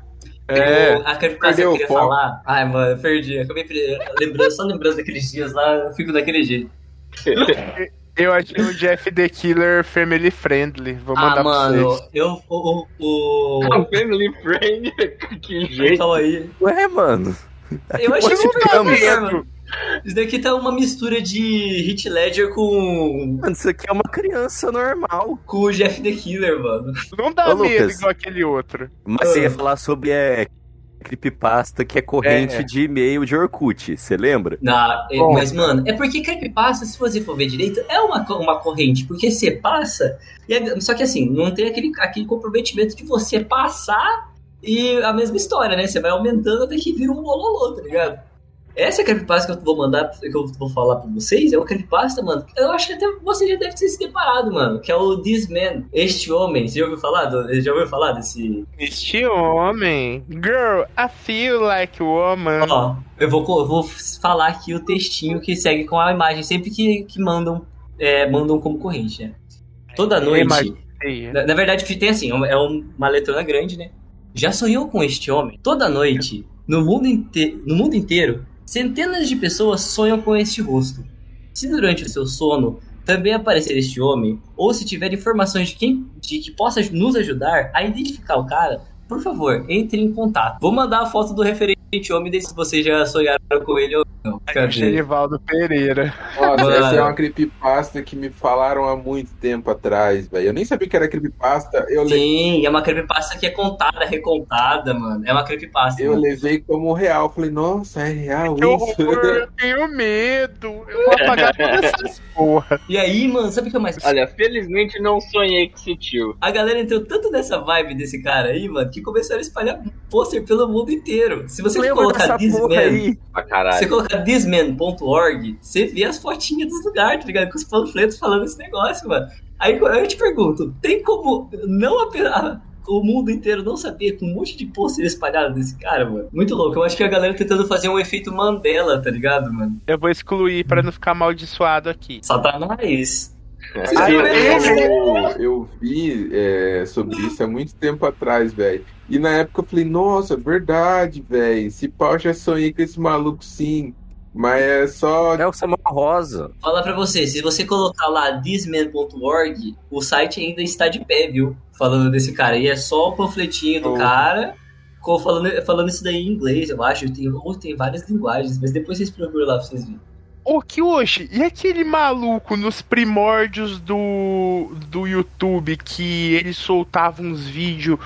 É, Eu- a creepypasta que perdeu eu o queria falar. Ai, mano, eu perdi. Acabei per- lembrando, só lembrando daqueles dias lá, eu fico daquele jeito. eu achei o Jeff the Killer family friendly. Vou Ah, mandar pra mano, vocês. eu. O. o, o... family friend, que jeito. Calma aí. Ué, mano. Eu achei muito ficamos? maneiro, mano. Isso daqui tá uma mistura de Hit Ledger com, Mano, isso aqui é uma criança normal. com o Jeff the Killer, mano. Não dá Ô, medo Lucas. igual aquele outro. Mas você Ah. ia falar sobre é, creepypasta que é corrente É. de e-mail de Orkut, você lembra? Na, é, Bom. mas, mano, é porque creepypasta, se você for ver direito, é uma, uma corrente. Porque você passa. e é- só que assim, não tem aquele, aquele comprometimento de você passar e a mesma história, né? Você vai aumentando até que vira um bololô, tá ligado? Essa creepypasta que eu vou mandar, que eu vou falar pra vocês, é uma creepypasta, mano. Eu acho que até você já deve ter se deparado, mano. Que é o This Man, este homem. Você já ouviu falar? do- já ouviu falar desse. Este homem. Girl, I feel like woman. Ó, eu vou, eu vou falar aqui o textinho que segue com a imagem, sempre que, que mandam, é, mandam como corrente, né? Toda noite. Imagem. Na, na verdade, tem assim, é um- uma letrona grande, né? Já sonhou com este homem? Toda noite, no mundo, inte no mundo inteiro, centenas de pessoas sonham com este rosto. Se durante o seu sono também aparecer este homem, ou se tiver informações de quem de que possa nos ajudar a identificar o cara, por favor, entre em contato. Vou mandar a foto do referente homem, daí se vocês já sonharam com ele ou não. Cadê? Genivaldo Pereira. Nossa, Mano. essa é uma creepypasta que me falaram há muito tempo atrás, velho. Eu nem sabia que era creepypasta. Eu, le- Sim, é uma creepypasta que é contada, recontada, mano. É uma creepypasta. eu mano. levei como real. Falei, nossa, é real Que horror, isso? eu tenho medo. Eu vou apagar todas essas porra. E aí, mano, sabe o que é mais. Olha, felizmente não sonhei com esse tio. A galera entrou tanto nessa vibe desse cara aí, mano, que começaram a espalhar pôster pelo mundo inteiro. Se você colocar Man, aí? Pra se caralho. você colocar thisman.org, você vê as fotinhas dos lugares, tá ligado? Com os panfletos falando esse negócio, mano. Aí eu te pergunto, tem como não apenas o mundo inteiro não saber com um monte de pôster espalhado desse cara, mano? Muito louco. Eu acho que a galera tentando fazer um efeito Mandela, tá ligado, mano? Eu vou excluir pra não ficar amaldiçoado aqui. Satanás. Ai, eu, eu- eu vi é, sobre isso há muito tempo atrás, velho. E na época eu falei, nossa, verdade, velho. Esse pau já sonhei com esse maluco sim. Mas é só. É o Samuel Rosa. Falar pra você, se você colocar lá thisman.org, o site ainda está de pé, viu? Falando desse cara. E é só o panfletinho do Oh. cara falando, falando isso daí em inglês, eu acho. Tem, ou tem várias linguagens, mas depois vocês procuram lá pra vocês verem. Ô, Kyoshi, e aquele maluco nos primórdios do, do YouTube que ele soltava uns vídeos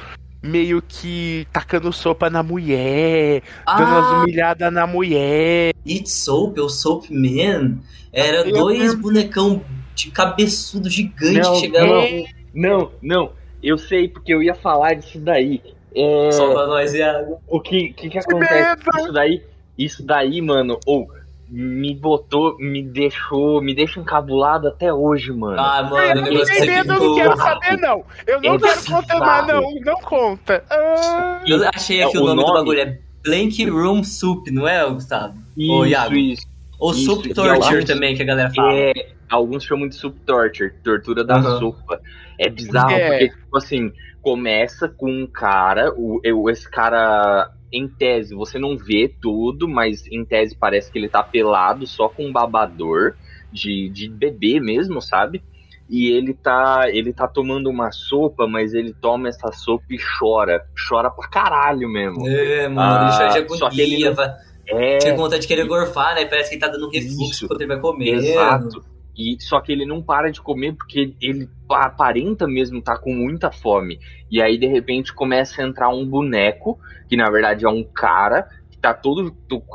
meio que tacando sopa na mulher, dando umas Ah, humilhadas na mulher. It Soap, ou Soap Man, era Eu dois lembro. bonecão de cabeçudo gigante Não, que chegavam. é. Não, não. Eu sei porque eu ia falar disso daí. É, Só pra nós, Iago. o que, que, que acontece com isso daí? Isso daí, mano, ou me botou, me deixou, me deixa encabulado até hoje, mano. Ah, mano, Eu você entendendo, eu não quero saber, não. Eu não É quero contar não. Não conta. Ah, Eu achei aqui É, o o nome, do nome- bagulho. É Blank Room Soup, não é, Gustavo? isso, Ô, Iago. isso. Ou Isso, Soup Torture também, que a galera fala. É, alguns chamam de subtorture, tortura da Aham. sopa. É bizarro, É. porque, tipo assim, começa com um cara, o, eu- esse cara, em tese, você não vê tudo, mas em tese parece que ele tá pelado, só com um babador de, de bebê mesmo, sabe? E ele tá, ele tá tomando uma sopa, mas ele toma essa sopa e chora. Chora pra caralho mesmo. É, mano, Ah, ele chora de ele agonia. não- É, Tinha vontade de querer gorfar, né? Parece que ele tá dando refluxo Isso. enquanto ele vai comer. Exato. E só que ele não para de comer porque ele aparenta mesmo estar com muita fome. E aí de repente começa a entrar um boneco, que na verdade é um cara, que tá todo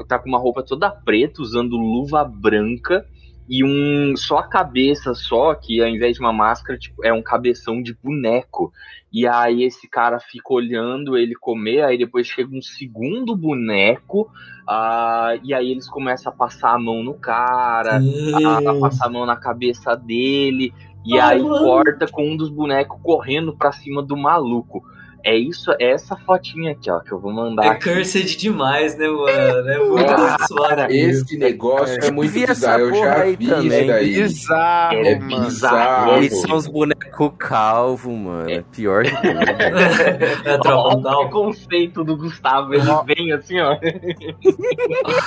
tá com uma roupa toda preta, usando luva branca e um só a cabeça só, que ao invés de uma máscara, tipo, é um cabeção de boneco. E aí esse cara fica olhando ele comer, aí depois chega um segundo boneco, ah, e aí eles começam a passar a mão no cara, a, a passar a mão na cabeça dele, e Ai, aí corta com um dos bonecos correndo pra cima do maluco. É isso, é essa fotinha aqui, ó, que eu vou mandar. É aqui. cursed demais, né, mano? É muito Ah. Esse negócio é, muito vi essa bizarro. Eu já aí vi também. isso daí. bizarro, É mano. bizarro. Eles são os bonecos calvo, mano. É pior tudo. É a tropa Olha do o Gal. preconceito do Gustavo, ele vem assim, ó.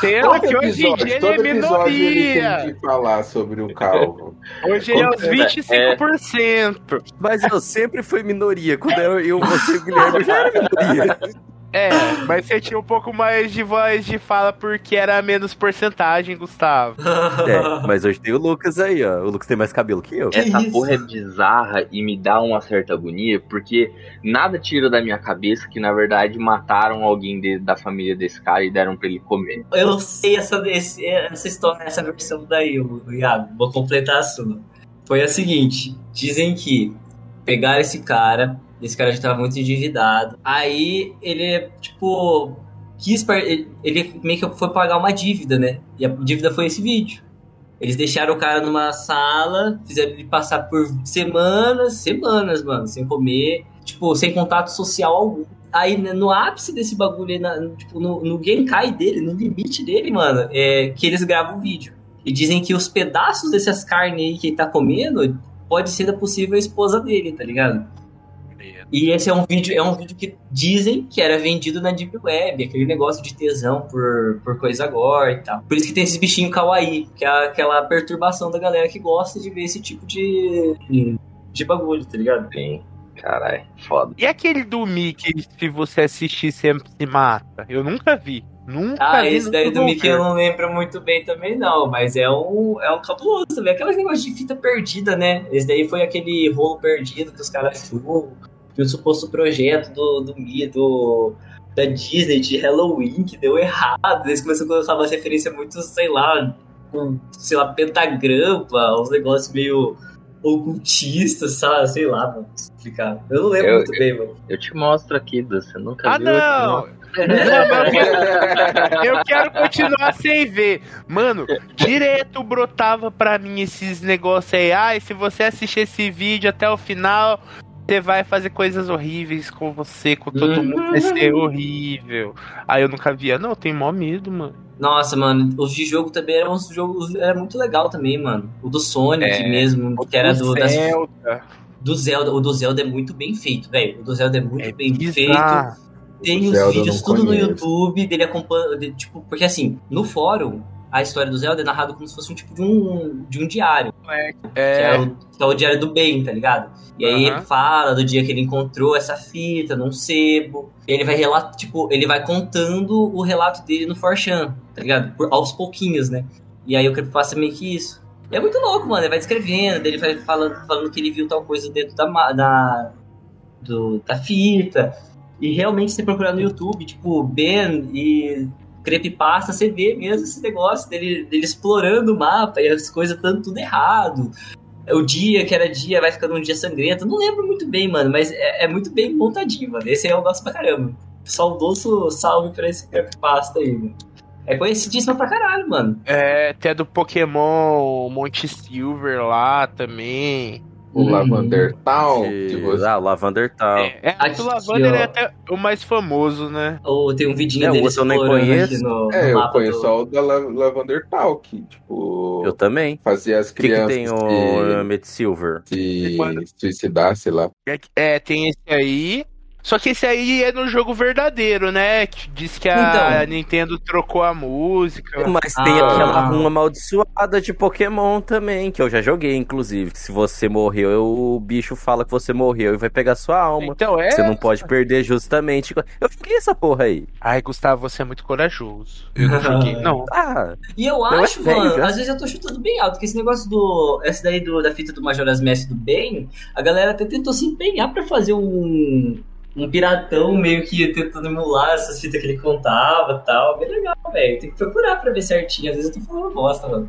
Pena que hoje em dia ele é todo episódio ele minoria. tem que falar sobre o calvo. Hoje ele é os É. 25%. Mas eu sempre fui minoria. Quando eu, eu você e o Guilherme já era minoria. É, mas você tinha um pouco mais de voz de fala porque era menos porcentagem, Gustavo. É, mas hoje tem o Lucas aí, ó. O Lucas tem mais cabelo que eu. Que Essa isso? porra é bizarra e me dá uma certa agonia, porque nada tira da minha cabeça que, na verdade, mataram alguém de- da família desse cara e deram pra ele comer. Eu sei essa, essa história, essa versão daí, o Iago. Vou completar a sua. Foi a seguinte: dizem que pegaram esse cara, esse cara já tava muito endividado. Aí ele, tipo, quis. Ele, meio que foi pagar uma dívida, né? E a dívida foi esse vídeo. Eles deixaram o cara numa sala, fizeram ele passar por semanas, semanas, mano, sem comer, tipo, sem contato social algum. Aí, né, no ápice desse bagulho, na- tipo, no, no Genkai dele, no limite dele, mano, é que eles gravam o vídeo. E dizem que os pedaços dessas carnes aí que ele tá comendo pode ser da possível esposa dele, tá ligado? E esse é um vídeo, é um vídeo que dizem que era vendido na Deep Web, aquele negócio de tesão por, por coisa gore e tal. Por isso que tem esses bichinhos kawaii, que é aquela perturbação da galera que gosta de ver esse tipo de, de, bagulho, tá ligado? Tem. Caralho, foda. E aquele do Mickey, se você assistir, sempre se mata? Eu nunca vi. Nunca Ah, vi. esse daí do Mickey ver. eu não lembro muito bem também, não. Mas é um, é um cabuloso também. Aquelas negócios de fita perdida, né? Esse daí foi aquele rolo perdido que os caras filmam. Que o suposto projeto do, do, Mi- do da Disney de Halloween que deu errado. Eles começaram a colocar umas referências muito, sei lá, com, sei lá, pentagrama, uns negócios meio ocultistas, sabe? Sei lá, mano. Explicar. Eu não lembro Eu- muito bem, mano. Eu te mostro aqui, você nunca Ah, viu? eu te não! mostro. Eu quero continuar sem ver. Mano, direto brotava pra mim esses negócios aí. Ai, se você assistir esse vídeo até o final, você vai fazer coisas horríveis com você, com todo mundo. Vai ser horrível. Aí eu nunca via. Não, eu tenho mó medo, mano. Nossa, mano, os de jogo também eram uns jogos. Era muito legal também, mano. O do Sonic É, mesmo, que era do, das, Zelda. do Zelda. O do Zelda é muito bem feito, velho. O do Zelda é muito É bem feito. bizarro. Tem os Zelda vídeos tudo no conheço. YouTube dele acompanhando. Tipo, porque assim, no fórum, a história do Zelda é narrada como se fosse um tipo de um, de um diário. Que é, É, o, que é o diário do bem, tá ligado? E aí Aham. ele fala do dia que ele encontrou essa fita num sebo. Ele vai relato, tipo, ele vai contando o relato dele no Forchan, tá ligado? Por, aos pouquinhos, né? E aí o Creepypasta é meio que isso. E é muito louco, mano. Ele vai descrevendo, ele vai falando, falando que ele viu tal coisa dentro da, da, do, da fita. E realmente, se você procurar no YouTube, tipo, Ben e creepypasta, você vê mesmo esse negócio dele, dele explorando o mapa e as coisas dando tudo errado. O dia que era dia vai ficando um dia sangrento. Não lembro muito bem, mano, mas é, é muito bem montadinho, mano. Esse aí eu gosto pra caramba. Saudoso salve pra esse creepypasta aí, mano. É conhecidíssima pra caralho, mano. É, tem a do Pokémon Monte Silver lá também. O Hum. Lavander Town. que você- Ah, o Lavander Town. É, é Aqui, o Lavander ó. é até o mais famoso, né? Ou tem um vidinho É, dele outro eu nem conheço. no, É, no eu conheço do... só o da La- Lavander Town, que, tipo, Eu também. fazia as O que, que crianças tem o Emmett Silver? se suicidar, sei lá. É, é, tem esse aí. Só que esse aí é no jogo verdadeiro, né? Que diz que a Então. Nintendo trocou a música. Mas tem Ah. aquela runa amaldiçoada de Pokémon também, que eu já joguei, inclusive. que Se você morreu, o bicho fala que você morreu e vai pegar sua alma. Então é. Você não pode perder justamente. Eu joguei essa porra aí. Ai, Gustavo, você é muito corajoso. Eu não joguei, não. Ah, E eu é acho, velho mano, às vezes eu tô chutando bem alto, que esse negócio do. Esse daí do, da fita do Majora's Mask do bem, a galera até tentou se empenhar pra fazer um. Um piratão meio que tentando emular essas fitas que ele contava e tal. Bem legal, velho. Tem que procurar pra ver certinho. Às vezes eu tô falando bosta, mano.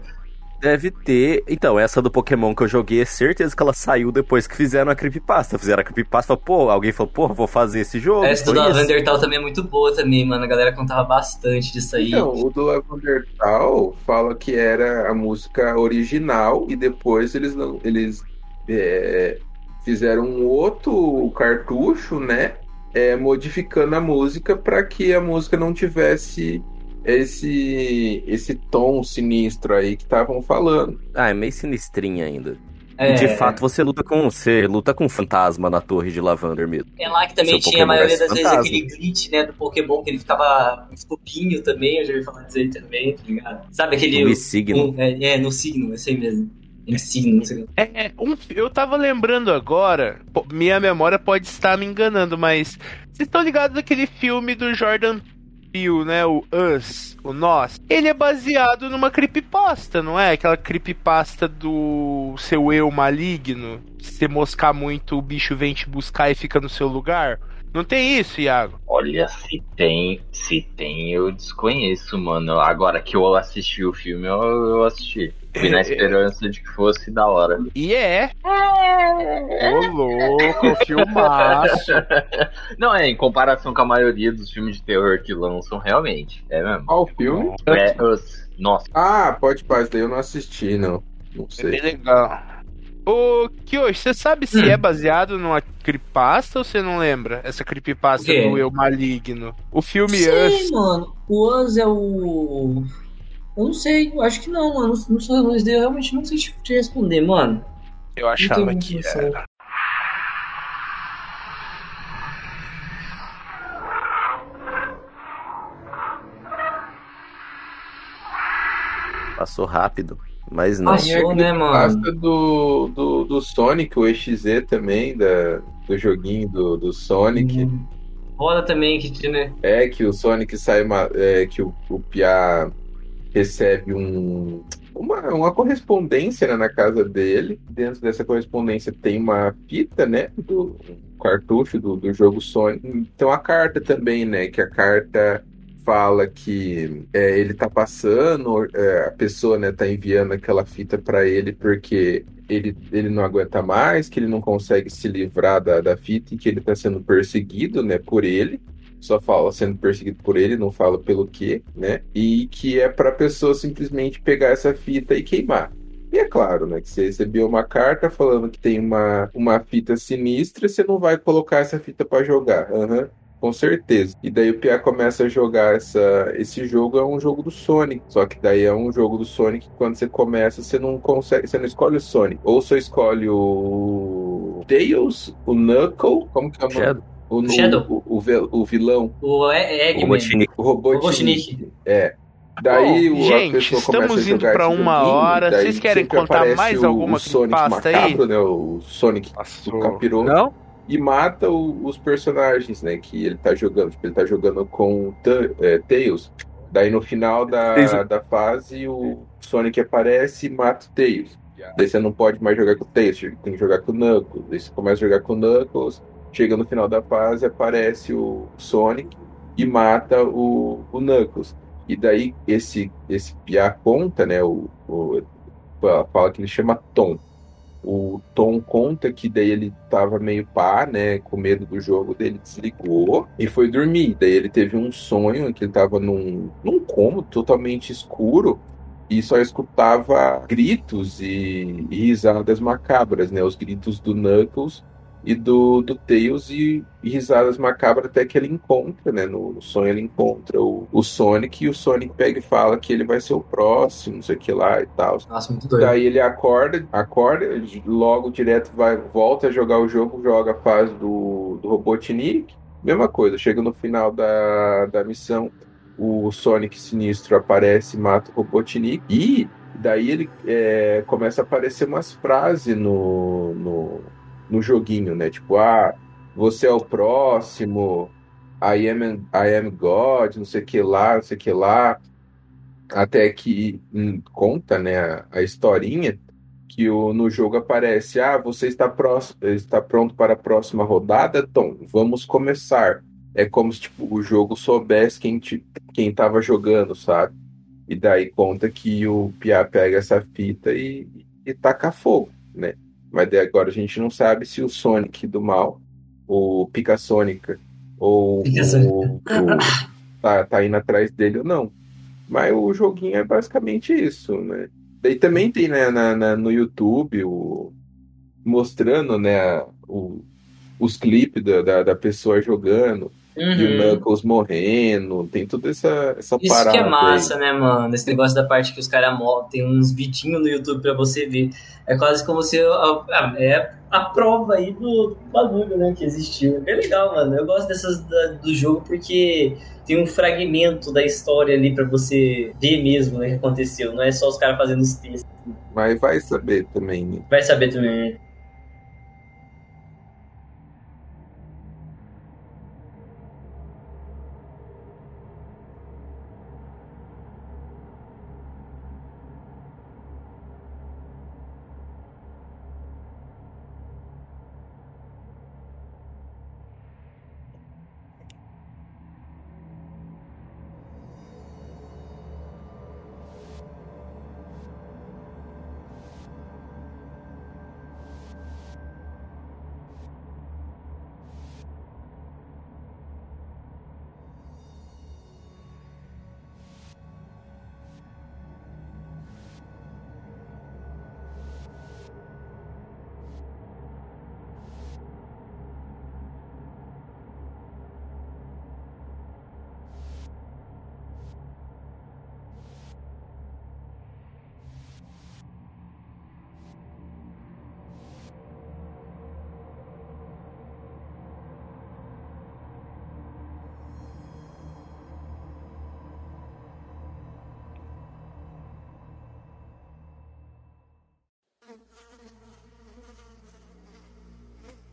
deve ter. Então, essa do Pokémon que eu joguei, é certeza que ela saiu depois que fizeram a creepypasta. Fizeram a creepypasta, pô, alguém falou, pô, vou fazer esse jogo. Essa do Foi isso. Lavender Tal também é muito boa também, mano. A galera contava bastante disso aí. Então, o do Lavander Town fala que era a música original e depois eles, não- eles é, fizeram um outro cartucho, né? é, modificando a música para que a música não tivesse esse esse tom sinistro aí que estavam falando. Ah, é meio sinistrinha ainda. É, de fato você luta com. Você luta com um fantasma na torre de Lavander mesmo. É lá que também Seu tinha a Pokémon maioria versus das vezes fantasma. aquele glitch, né, do Pokémon, que ele ficava escopinho também, eu já ouvi falar disso aí também, tá ligado? Sabe aquele... O signo. um- é, é, no signo, esse aí mesmo. É, um, eu tava lembrando agora, minha memória pode estar me enganando, mas vocês estão ligados naquele filme do Jordan Peele, né? O Us, o Nós. Ele é baseado numa creepypasta, não é? Aquela creepypasta do seu eu maligno. Se você moscar muito, o bicho vem te buscar e fica no seu lugar. Não tem isso, Iago? Olha, se tem, se tem, eu desconheço, mano. Agora que eu assisti o filme, eu, eu assisti. Fui na esperança de que fosse da hora. E é. Ô, louco, filmaço. Não, é, em comparação com a maioria dos filmes de terror que lançam, realmente. É mesmo. Qual filme? É, os- nossa, Ah, pode paz, daí eu não assisti, não. Não É sei. bem legal. Ô, Kyoshi, você sabe se Hum. é baseado numa creepypasta ou você não lembra? Essa creepypasta do Eu Maligno. O filme Sei, Us. mano. O Us é o... Eu não sei, eu acho que não, mano. Não sei, mas eu realmente não sei te te responder, mano. Eu achava que noção. era. Passou rápido. Mas não. Passou. Né, mano? pasta do, do, do Sonic, o EXE também, da, do joguinho do, do Sonic. Hum. Roda também que tinha, né? É que o Sonic sai, é, que o, o Pia recebe um, uma, uma correspondência né, na casa dele. Dentro dessa correspondência tem uma fita, né, do cartucho do, do jogo Sonic. Então a carta também, né, que a carta fala que é, ele tá passando, é, a pessoa, né, tá enviando aquela fita para ele porque ele, ele não aguenta mais, que ele não consegue se livrar da, da fita e que ele tá sendo perseguido, né, por ele só fala sendo perseguido por ele, não fala pelo quê, né? E que é pra pessoa simplesmente pegar essa fita e queimar. E é claro, né, que você recebeu uma carta falando que tem uma, uma fita sinistra, você não vai colocar essa fita pra jogar. Aham. Com certeza. E daí o Pia começa a jogar essa, esse jogo, é um jogo do Sonic. Só que daí é um jogo do Sonic que quando você começa, você não consegue, você não escolhe o Sonic. Ou você escolhe o Tails, o Knuckle, como que é o nome? Shadow. O, Shadow. o, o, vil- o vilão, O Eggman. Robotnik. o Robotnik. É. Daí Bom, o, gente, estamos indo esse uma hora. Vocês querem contar mais o- alguma o Sonic creepypasta aí? macabro, né? O Sonic o capiroto Não? e mata o- os personagens, né? Que ele tá jogando. Tipo, ele tá jogando com o é, Tails. Daí no final da, da fase o Sonic aparece e mata o Tails. Daí você não pode mais jogar com o Tails, tem que jogar com o Knuckles. Daí você começa a jogar com o Knuckles. Chega no final da fase, aparece o Sonic e mata o, o Knuckles. E daí esse esse Pia conta, né? O, o, fala que ele chama Tom. O Tom conta que daí ele tava meio pá, né? Com medo do jogo dele, desligou e foi dormir. Daí ele teve um sonho em que ele tava num, num cômodo totalmente escuro e só escutava gritos e, e risadas macabras, né? Os gritos do Knuckles e do, do Tails e, e, risadas macabras até que ele encontra, né? No, no sonho ele encontra o, o, Sonic e o Sonic pega e fala que ele vai ser o próximo, não sei o que lá e tal. Nossa, muito doido. Daí ele acorda, acorda, logo direto vai, volta a jogar o jogo, joga a fase do, do Robotnik. Mesma coisa, chega no final da, da missão, o Sonic Sinistro aparece, mata o Robotnik e daí ele é, começa a aparecer umas frases no, no no joguinho, né? Tipo, ah, você é o próximo, I am, I am God, não sei o que lá, não sei o que lá. Até que hum, conta, né, a, a historinha que o, no jogo aparece, ah, você está, próximo, está pronto para a próxima rodada, Tom, vamos começar. É como se tipo, o jogo soubesse quem te, quem estava jogando, sabe? E daí conta que o Pia pega essa fita e, e taca fogo, né? Mas agora a gente não sabe se o Sonic do mal, o Pica Sônica, ou o, o, tá, tá indo atrás dele ou não. Mas o joguinho é basicamente isso, né? Daí também tem né, na, na, no YouTube o, mostrando né, o, os clipes da, da, da pessoa jogando. Uhum. E o uhum. Knuckles morrendo, tem toda essa, essa Isso parada. Isso que é massa, aí. né, mano? Esse negócio da parte que os caras tem uns vidinhos no YouTube pra você ver. É quase como se. É a prova aí do, bagulho, né, que existiu. É bem legal, mano. Eu gosto dessas da, do jogo porque tem um fragmento da história ali para você ver mesmo, né, que aconteceu. Não é só os caras fazendo os textos. Mas vai saber também, né? Vai saber também.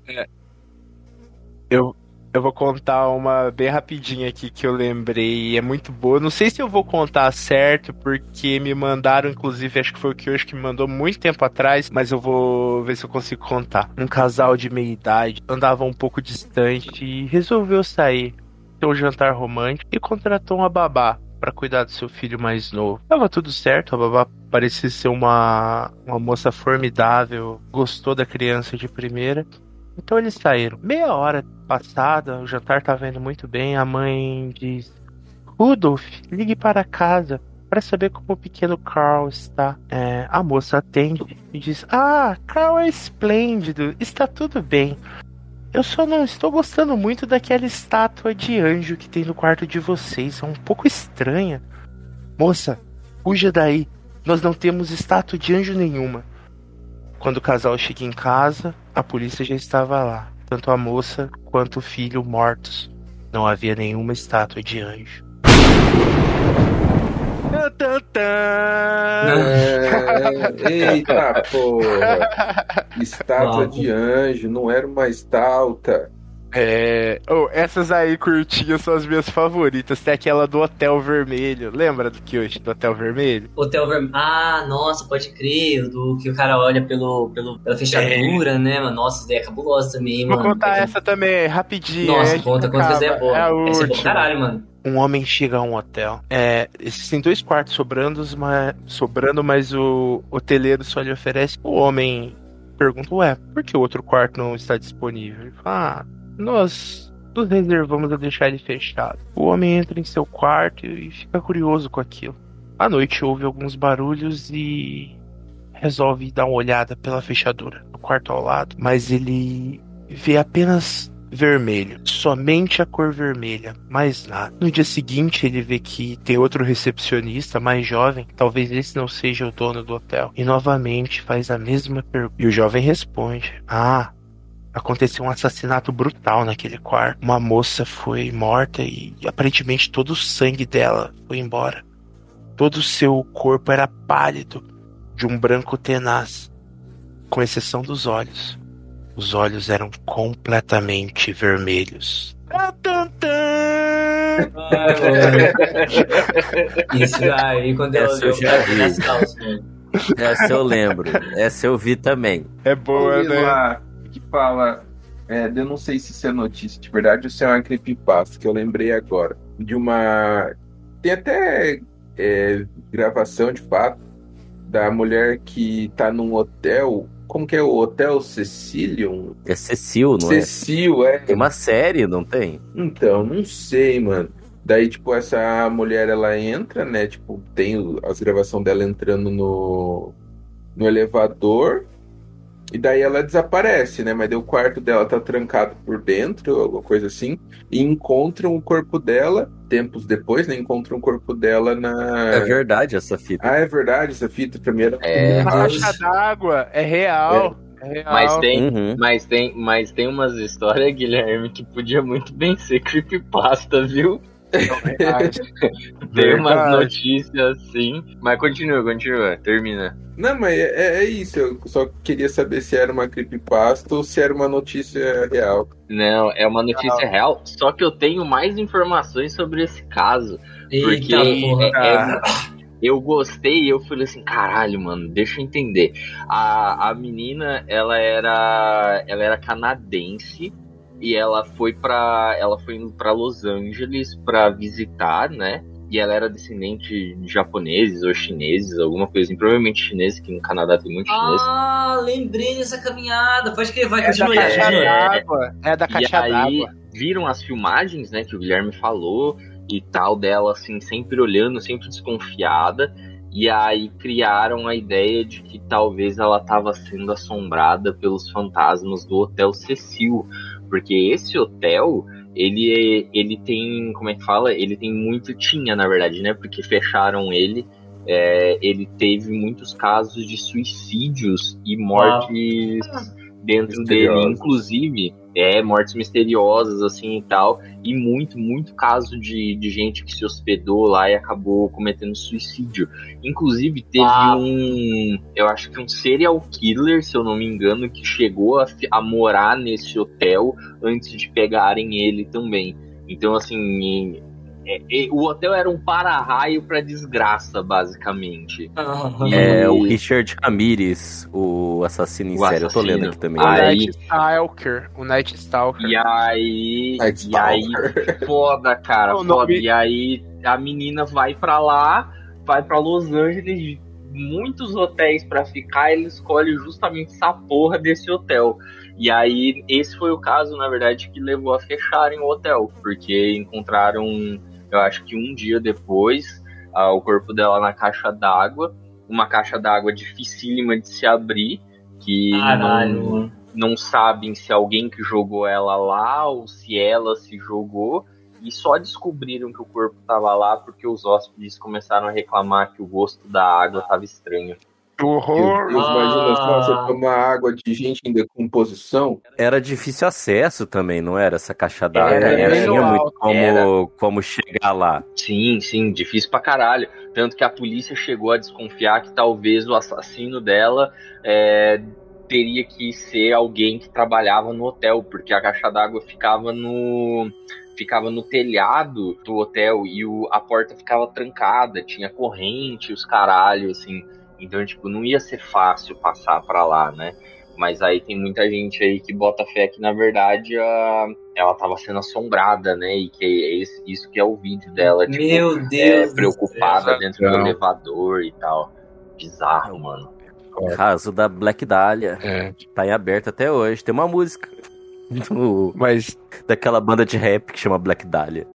É. Eu, eu vou contar uma bem rapidinha aqui que eu lembrei. É muito boa. Não sei se eu vou contar certo, porque me mandaram, inclusive, acho que foi o que hoje que me mandou muito tempo atrás, mas eu vou ver se eu consigo contar. Um casal de meia idade andava um pouco distante e resolveu sair, ter um jantar romântico e contratou uma babá para cuidar do seu filho mais novo. Tava tudo certo, a babá parecia ser uma, uma moça formidável, gostou da criança de primeira. Então eles saíram. Meia hora passada, o jantar estava indo muito bem. A mãe diz: Rudolf, ligue para casa para saber como o pequeno Carl está. É, a moça atende e diz: Ah, Carl é esplêndido, está tudo bem. Eu só não estou gostando muito daquela estátua de anjo que tem no quarto de vocês. É um pouco estranha. Moça, fuja daí. Nós não temos estátua de anjo nenhuma. Quando o casal chega em casa, a polícia já estava lá. Tanto a moça quanto o filho mortos. Não havia nenhuma estátua de anjo. É, eita porra! Estátua de anjo, não era uma estalta. É. Oh, essas aí curtinhas são as minhas favoritas. Tem aquela do Hotel Vermelho. Lembra do que hoje do Hotel Vermelho? Hotel Vermelho. Ah, nossa, pode crer. Do que o cara olha pelo, pelo, pela fechadura, né, mano? Nossa, isso daí é cabulosa também, Vou mano. contar É- essa também, rapidinho. Nossa, aí conta, conta que essa daí é boa. É essa é boa caralho, mano. Um homem chega a um hotel. É, existem dois quartos sobrando, mas, sobrando, mas o hoteleiro só lhe oferece. O homem pergunta: Ué, por que o outro quarto não está disponível? Ele fala: Ah, nós nos reservamos a deixar ele fechado. O homem entra em seu quarto e fica curioso com aquilo. À noite ouve alguns barulhos e resolve dar uma olhada pela fechadura do quarto ao lado, mas ele vê apenas vermelho, somente a cor vermelha, mais nada. No dia seguinte, ele vê que tem outro recepcionista mais jovem, talvez esse não seja o dono do hotel, e novamente faz a mesma pergunta. E o jovem responde: Ah, aconteceu um assassinato brutal naquele quarto. Uma moça foi morta e aparentemente todo o sangue dela foi embora. Todo o seu corpo era pálido, de um branco tenaz, com exceção dos olhos. Os olhos eram completamente vermelhos. Tan, tan, tan. Isso aí, quando eu, já vi. nas calças, mano. Essa eu lembro. Essa eu vi também. É boa, né? Fala. É, eu não sei se isso é notícia de verdade ou se é uma creepypasta, que eu lembrei agora. De uma. Tem até é, gravação de fato da mulher que tá num hotel. Como que é o Hotel Cecilium? É Cecil, não é? Cecil, é. Tem uma série, não tem? Então, não sei, mano. Daí, tipo, essa mulher, ela entra, né? Tipo, tem as gravações dela entrando no, no elevador. E daí ela desaparece, né? Mas daí o quarto dela tá trancado por dentro, alguma coisa assim. E encontram o corpo dela, tempos depois, né? Encontram o corpo dela na. É verdade essa fita. Ah, é verdade, essa fita primeira. É, A caixa d'água é real. É, real. mas tem, Uhum. mas tem, mas tem umas histórias, Guilherme, que podia muito bem ser creepypasta, viu? Tem umas notícias assim. Mas continua, continua, termina. Não, mas é, é isso. Eu só queria saber se era uma creepypasta ou se era uma notícia real. Não, é uma notícia real, só que eu tenho mais informações sobre esse caso. Porque é- é- eu gostei e eu falei assim, caralho, mano, deixa eu entender. A, a menina, ela era, ela era canadense e ela foi para ela foi indo para Los Angeles para visitar, né? E ela era descendente de japoneses ou chineses, alguma coisa assim, provavelmente chinês, que no Canadá tem muito chinês. Ah, lembrei dessa caminhada. Pode crer, vai, É da continua aí, caixa d'água. É da E caixa aí, d'água. viram as filmagens, né, que o Guilherme falou e tal, dela, assim, sempre olhando, sempre desconfiada. E aí criaram a ideia de que talvez ela estava sendo assombrada pelos fantasmas do Hotel Cecil. Porque esse hotel, ele, é- ele tem, como é que fala? Ele tem muito, tinha na verdade, né? Porque fecharam ele. É, ele teve muitos casos de suicídios e mortes dentro dele, Misteriosas. inclusive, é, mortes misteriosas, assim e tal, e muito, muito caso de, de gente que se hospedou lá e acabou cometendo suicídio. Inclusive, teve Ah. um, eu acho que um serial killer, se eu não me engano, que chegou a, a morar nesse hotel antes de pegarem ele também. Então, assim, é- é- o hotel era um para-raio pra desgraça, basicamente. Ah, É o Richard Ramirez, o assassino em O série. Eu tô assassino. lendo aqui também. O Aí- Night Stalker. O Night Stalker. E aí. Night E aí, Stalker. foda, cara, O foda. nome- E aí a menina vai pra lá, vai pra Los Angeles, muitos hotéis pra ficar, ele escolhe justamente essa porra desse hotel. E aí, esse foi o caso, na verdade, que levou a fecharem o hotel, porque encontraram, eu acho que um dia depois, ah, o corpo dela na caixa d'água, uma caixa d'água dificílima de se abrir, que Caralho, não, mano. não sabem se alguém que jogou ela lá ou se ela se jogou. E só descobriram que o corpo estava lá porque os hóspedes começaram a reclamar que o gosto da água estava estranho. Que horror! Deus, imagina só Ah. você tomar água de gente em decomposição. Era difícil acesso também, não era? Essa caixa d'água. Era, Não era tinha meio muito como, Era. como chegar lá. Sim, sim, difícil pra caralho. Tanto que a polícia chegou a desconfiar que talvez o assassino dela é, teria que ser alguém que trabalhava no hotel, porque a caixa d'água ficava no ficava no telhado do hotel e o, a porta ficava trancada, tinha corrente, os caralhos, assim. Então, tipo, não ia ser fácil passar para lá, né? Mas aí tem muita gente aí que bota fé que, na verdade, a, ela tava sendo assombrada, né? E que é esse, isso que é o vídeo dela, tipo, Meu é, Deus. do preocupada céu. dentro do Não. elevador e tal. Bizarro, mano. Caso da Black Dahlia. É, Tá em aberto até hoje. Tem uma música do- mas daquela banda de rap que chama Black Dahlia.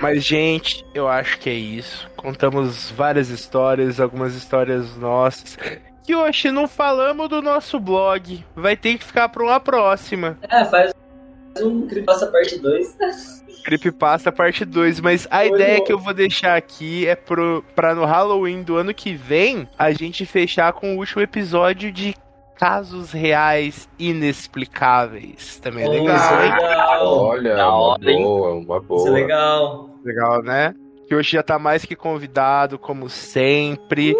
Mas, gente, eu acho que é isso. Contamos várias histórias, algumas histórias nossas. Que hoje não falamos do nosso blog. Vai ter que ficar pra uma próxima. É, faz um Creepypasta parte 2. Creepypasta parte 2. Mas a Foi ideia bom. que eu vou deixar aqui é pro, pra no Halloween do ano que vem a gente fechar com o último episódio de casos reais inexplicáveis. Também é Oh, legal, isso é hein? legal. Olha, Da uma hora, hein? boa, uma boa. Isso é legal. Legal, né? Que hoje já tá mais que convidado, como sempre.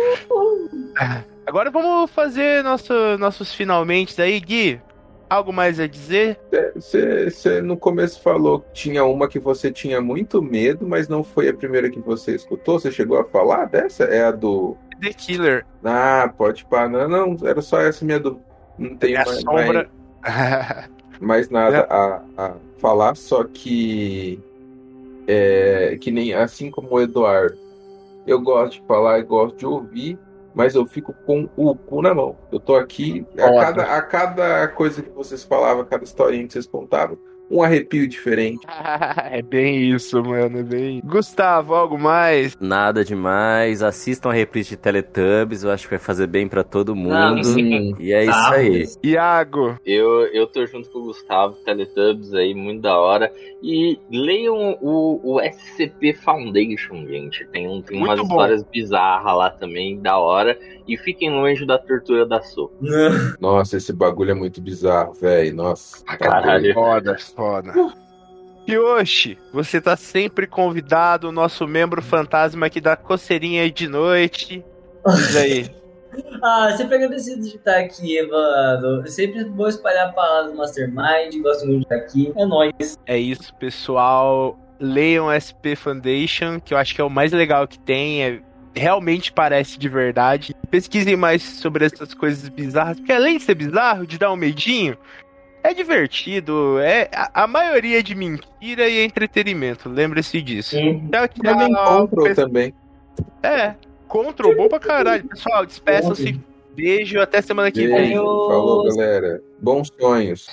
Agora vamos fazer nosso, nossos finalmente aí, Gui. Algo mais a dizer? Você no começo falou que tinha uma que você tinha muito medo, mas não foi a primeira que você escutou. Você chegou a falar dessa? É a do. The Killer. Ah, pode pá. Não, não, era só essa minha do. Não tenho É mais, sombra. mais, mais nada a, a falar, só que. É, que nem assim como o Eduardo. Eu gosto de falar e gosto de ouvir, mas eu fico com o cu na mão. Eu tô aqui, a cada, a cada coisa que vocês falavam, a cada historinha que vocês contavam, um arrepio diferente. é bem isso, mano. É bem. Gustavo, algo mais? Nada demais. Assistam a reprise de Teletubbies. Eu acho que vai fazer bem pra todo mundo. Não, sim. E é isso Ah, aí. Iago. Eu, eu tô junto com o Gustavo, Teletubbies aí, muito da hora. E leiam o, o SCP Foundation, gente. Tem, um, tem Muito umas bom. histórias bizarras lá também, da hora. E fiquem longe da tortura da sopa. Nossa, esse bagulho é muito bizarro, velho. Nossa. tá Caralho. Foda, foda. Yoshi, você tá sempre convidado, o nosso membro fantasma aqui da coceirinha de noite. Diz aí. Ah, sempre agradecido de estar aqui, mano. Sempre vou espalhar a palavra do Mastermind. Gosto muito de estar aqui. É nóis. É isso, pessoal. Leiam SP Foundation, que eu acho que é o mais legal que tem. É, realmente parece de verdade. Pesquisem mais sobre essas coisas bizarras, porque além de ser bizarro, de dar um medinho, é divertido. É a, a maioria é de mentira e entretenimento. Lembre-se disso. Sim. Tchau, Também tchau. Control também. É, Control, bom pra caralho. Pessoal, despeçam-se. Beijo, até semana que vem. Beijo. Falou, galera. Bons sonhos.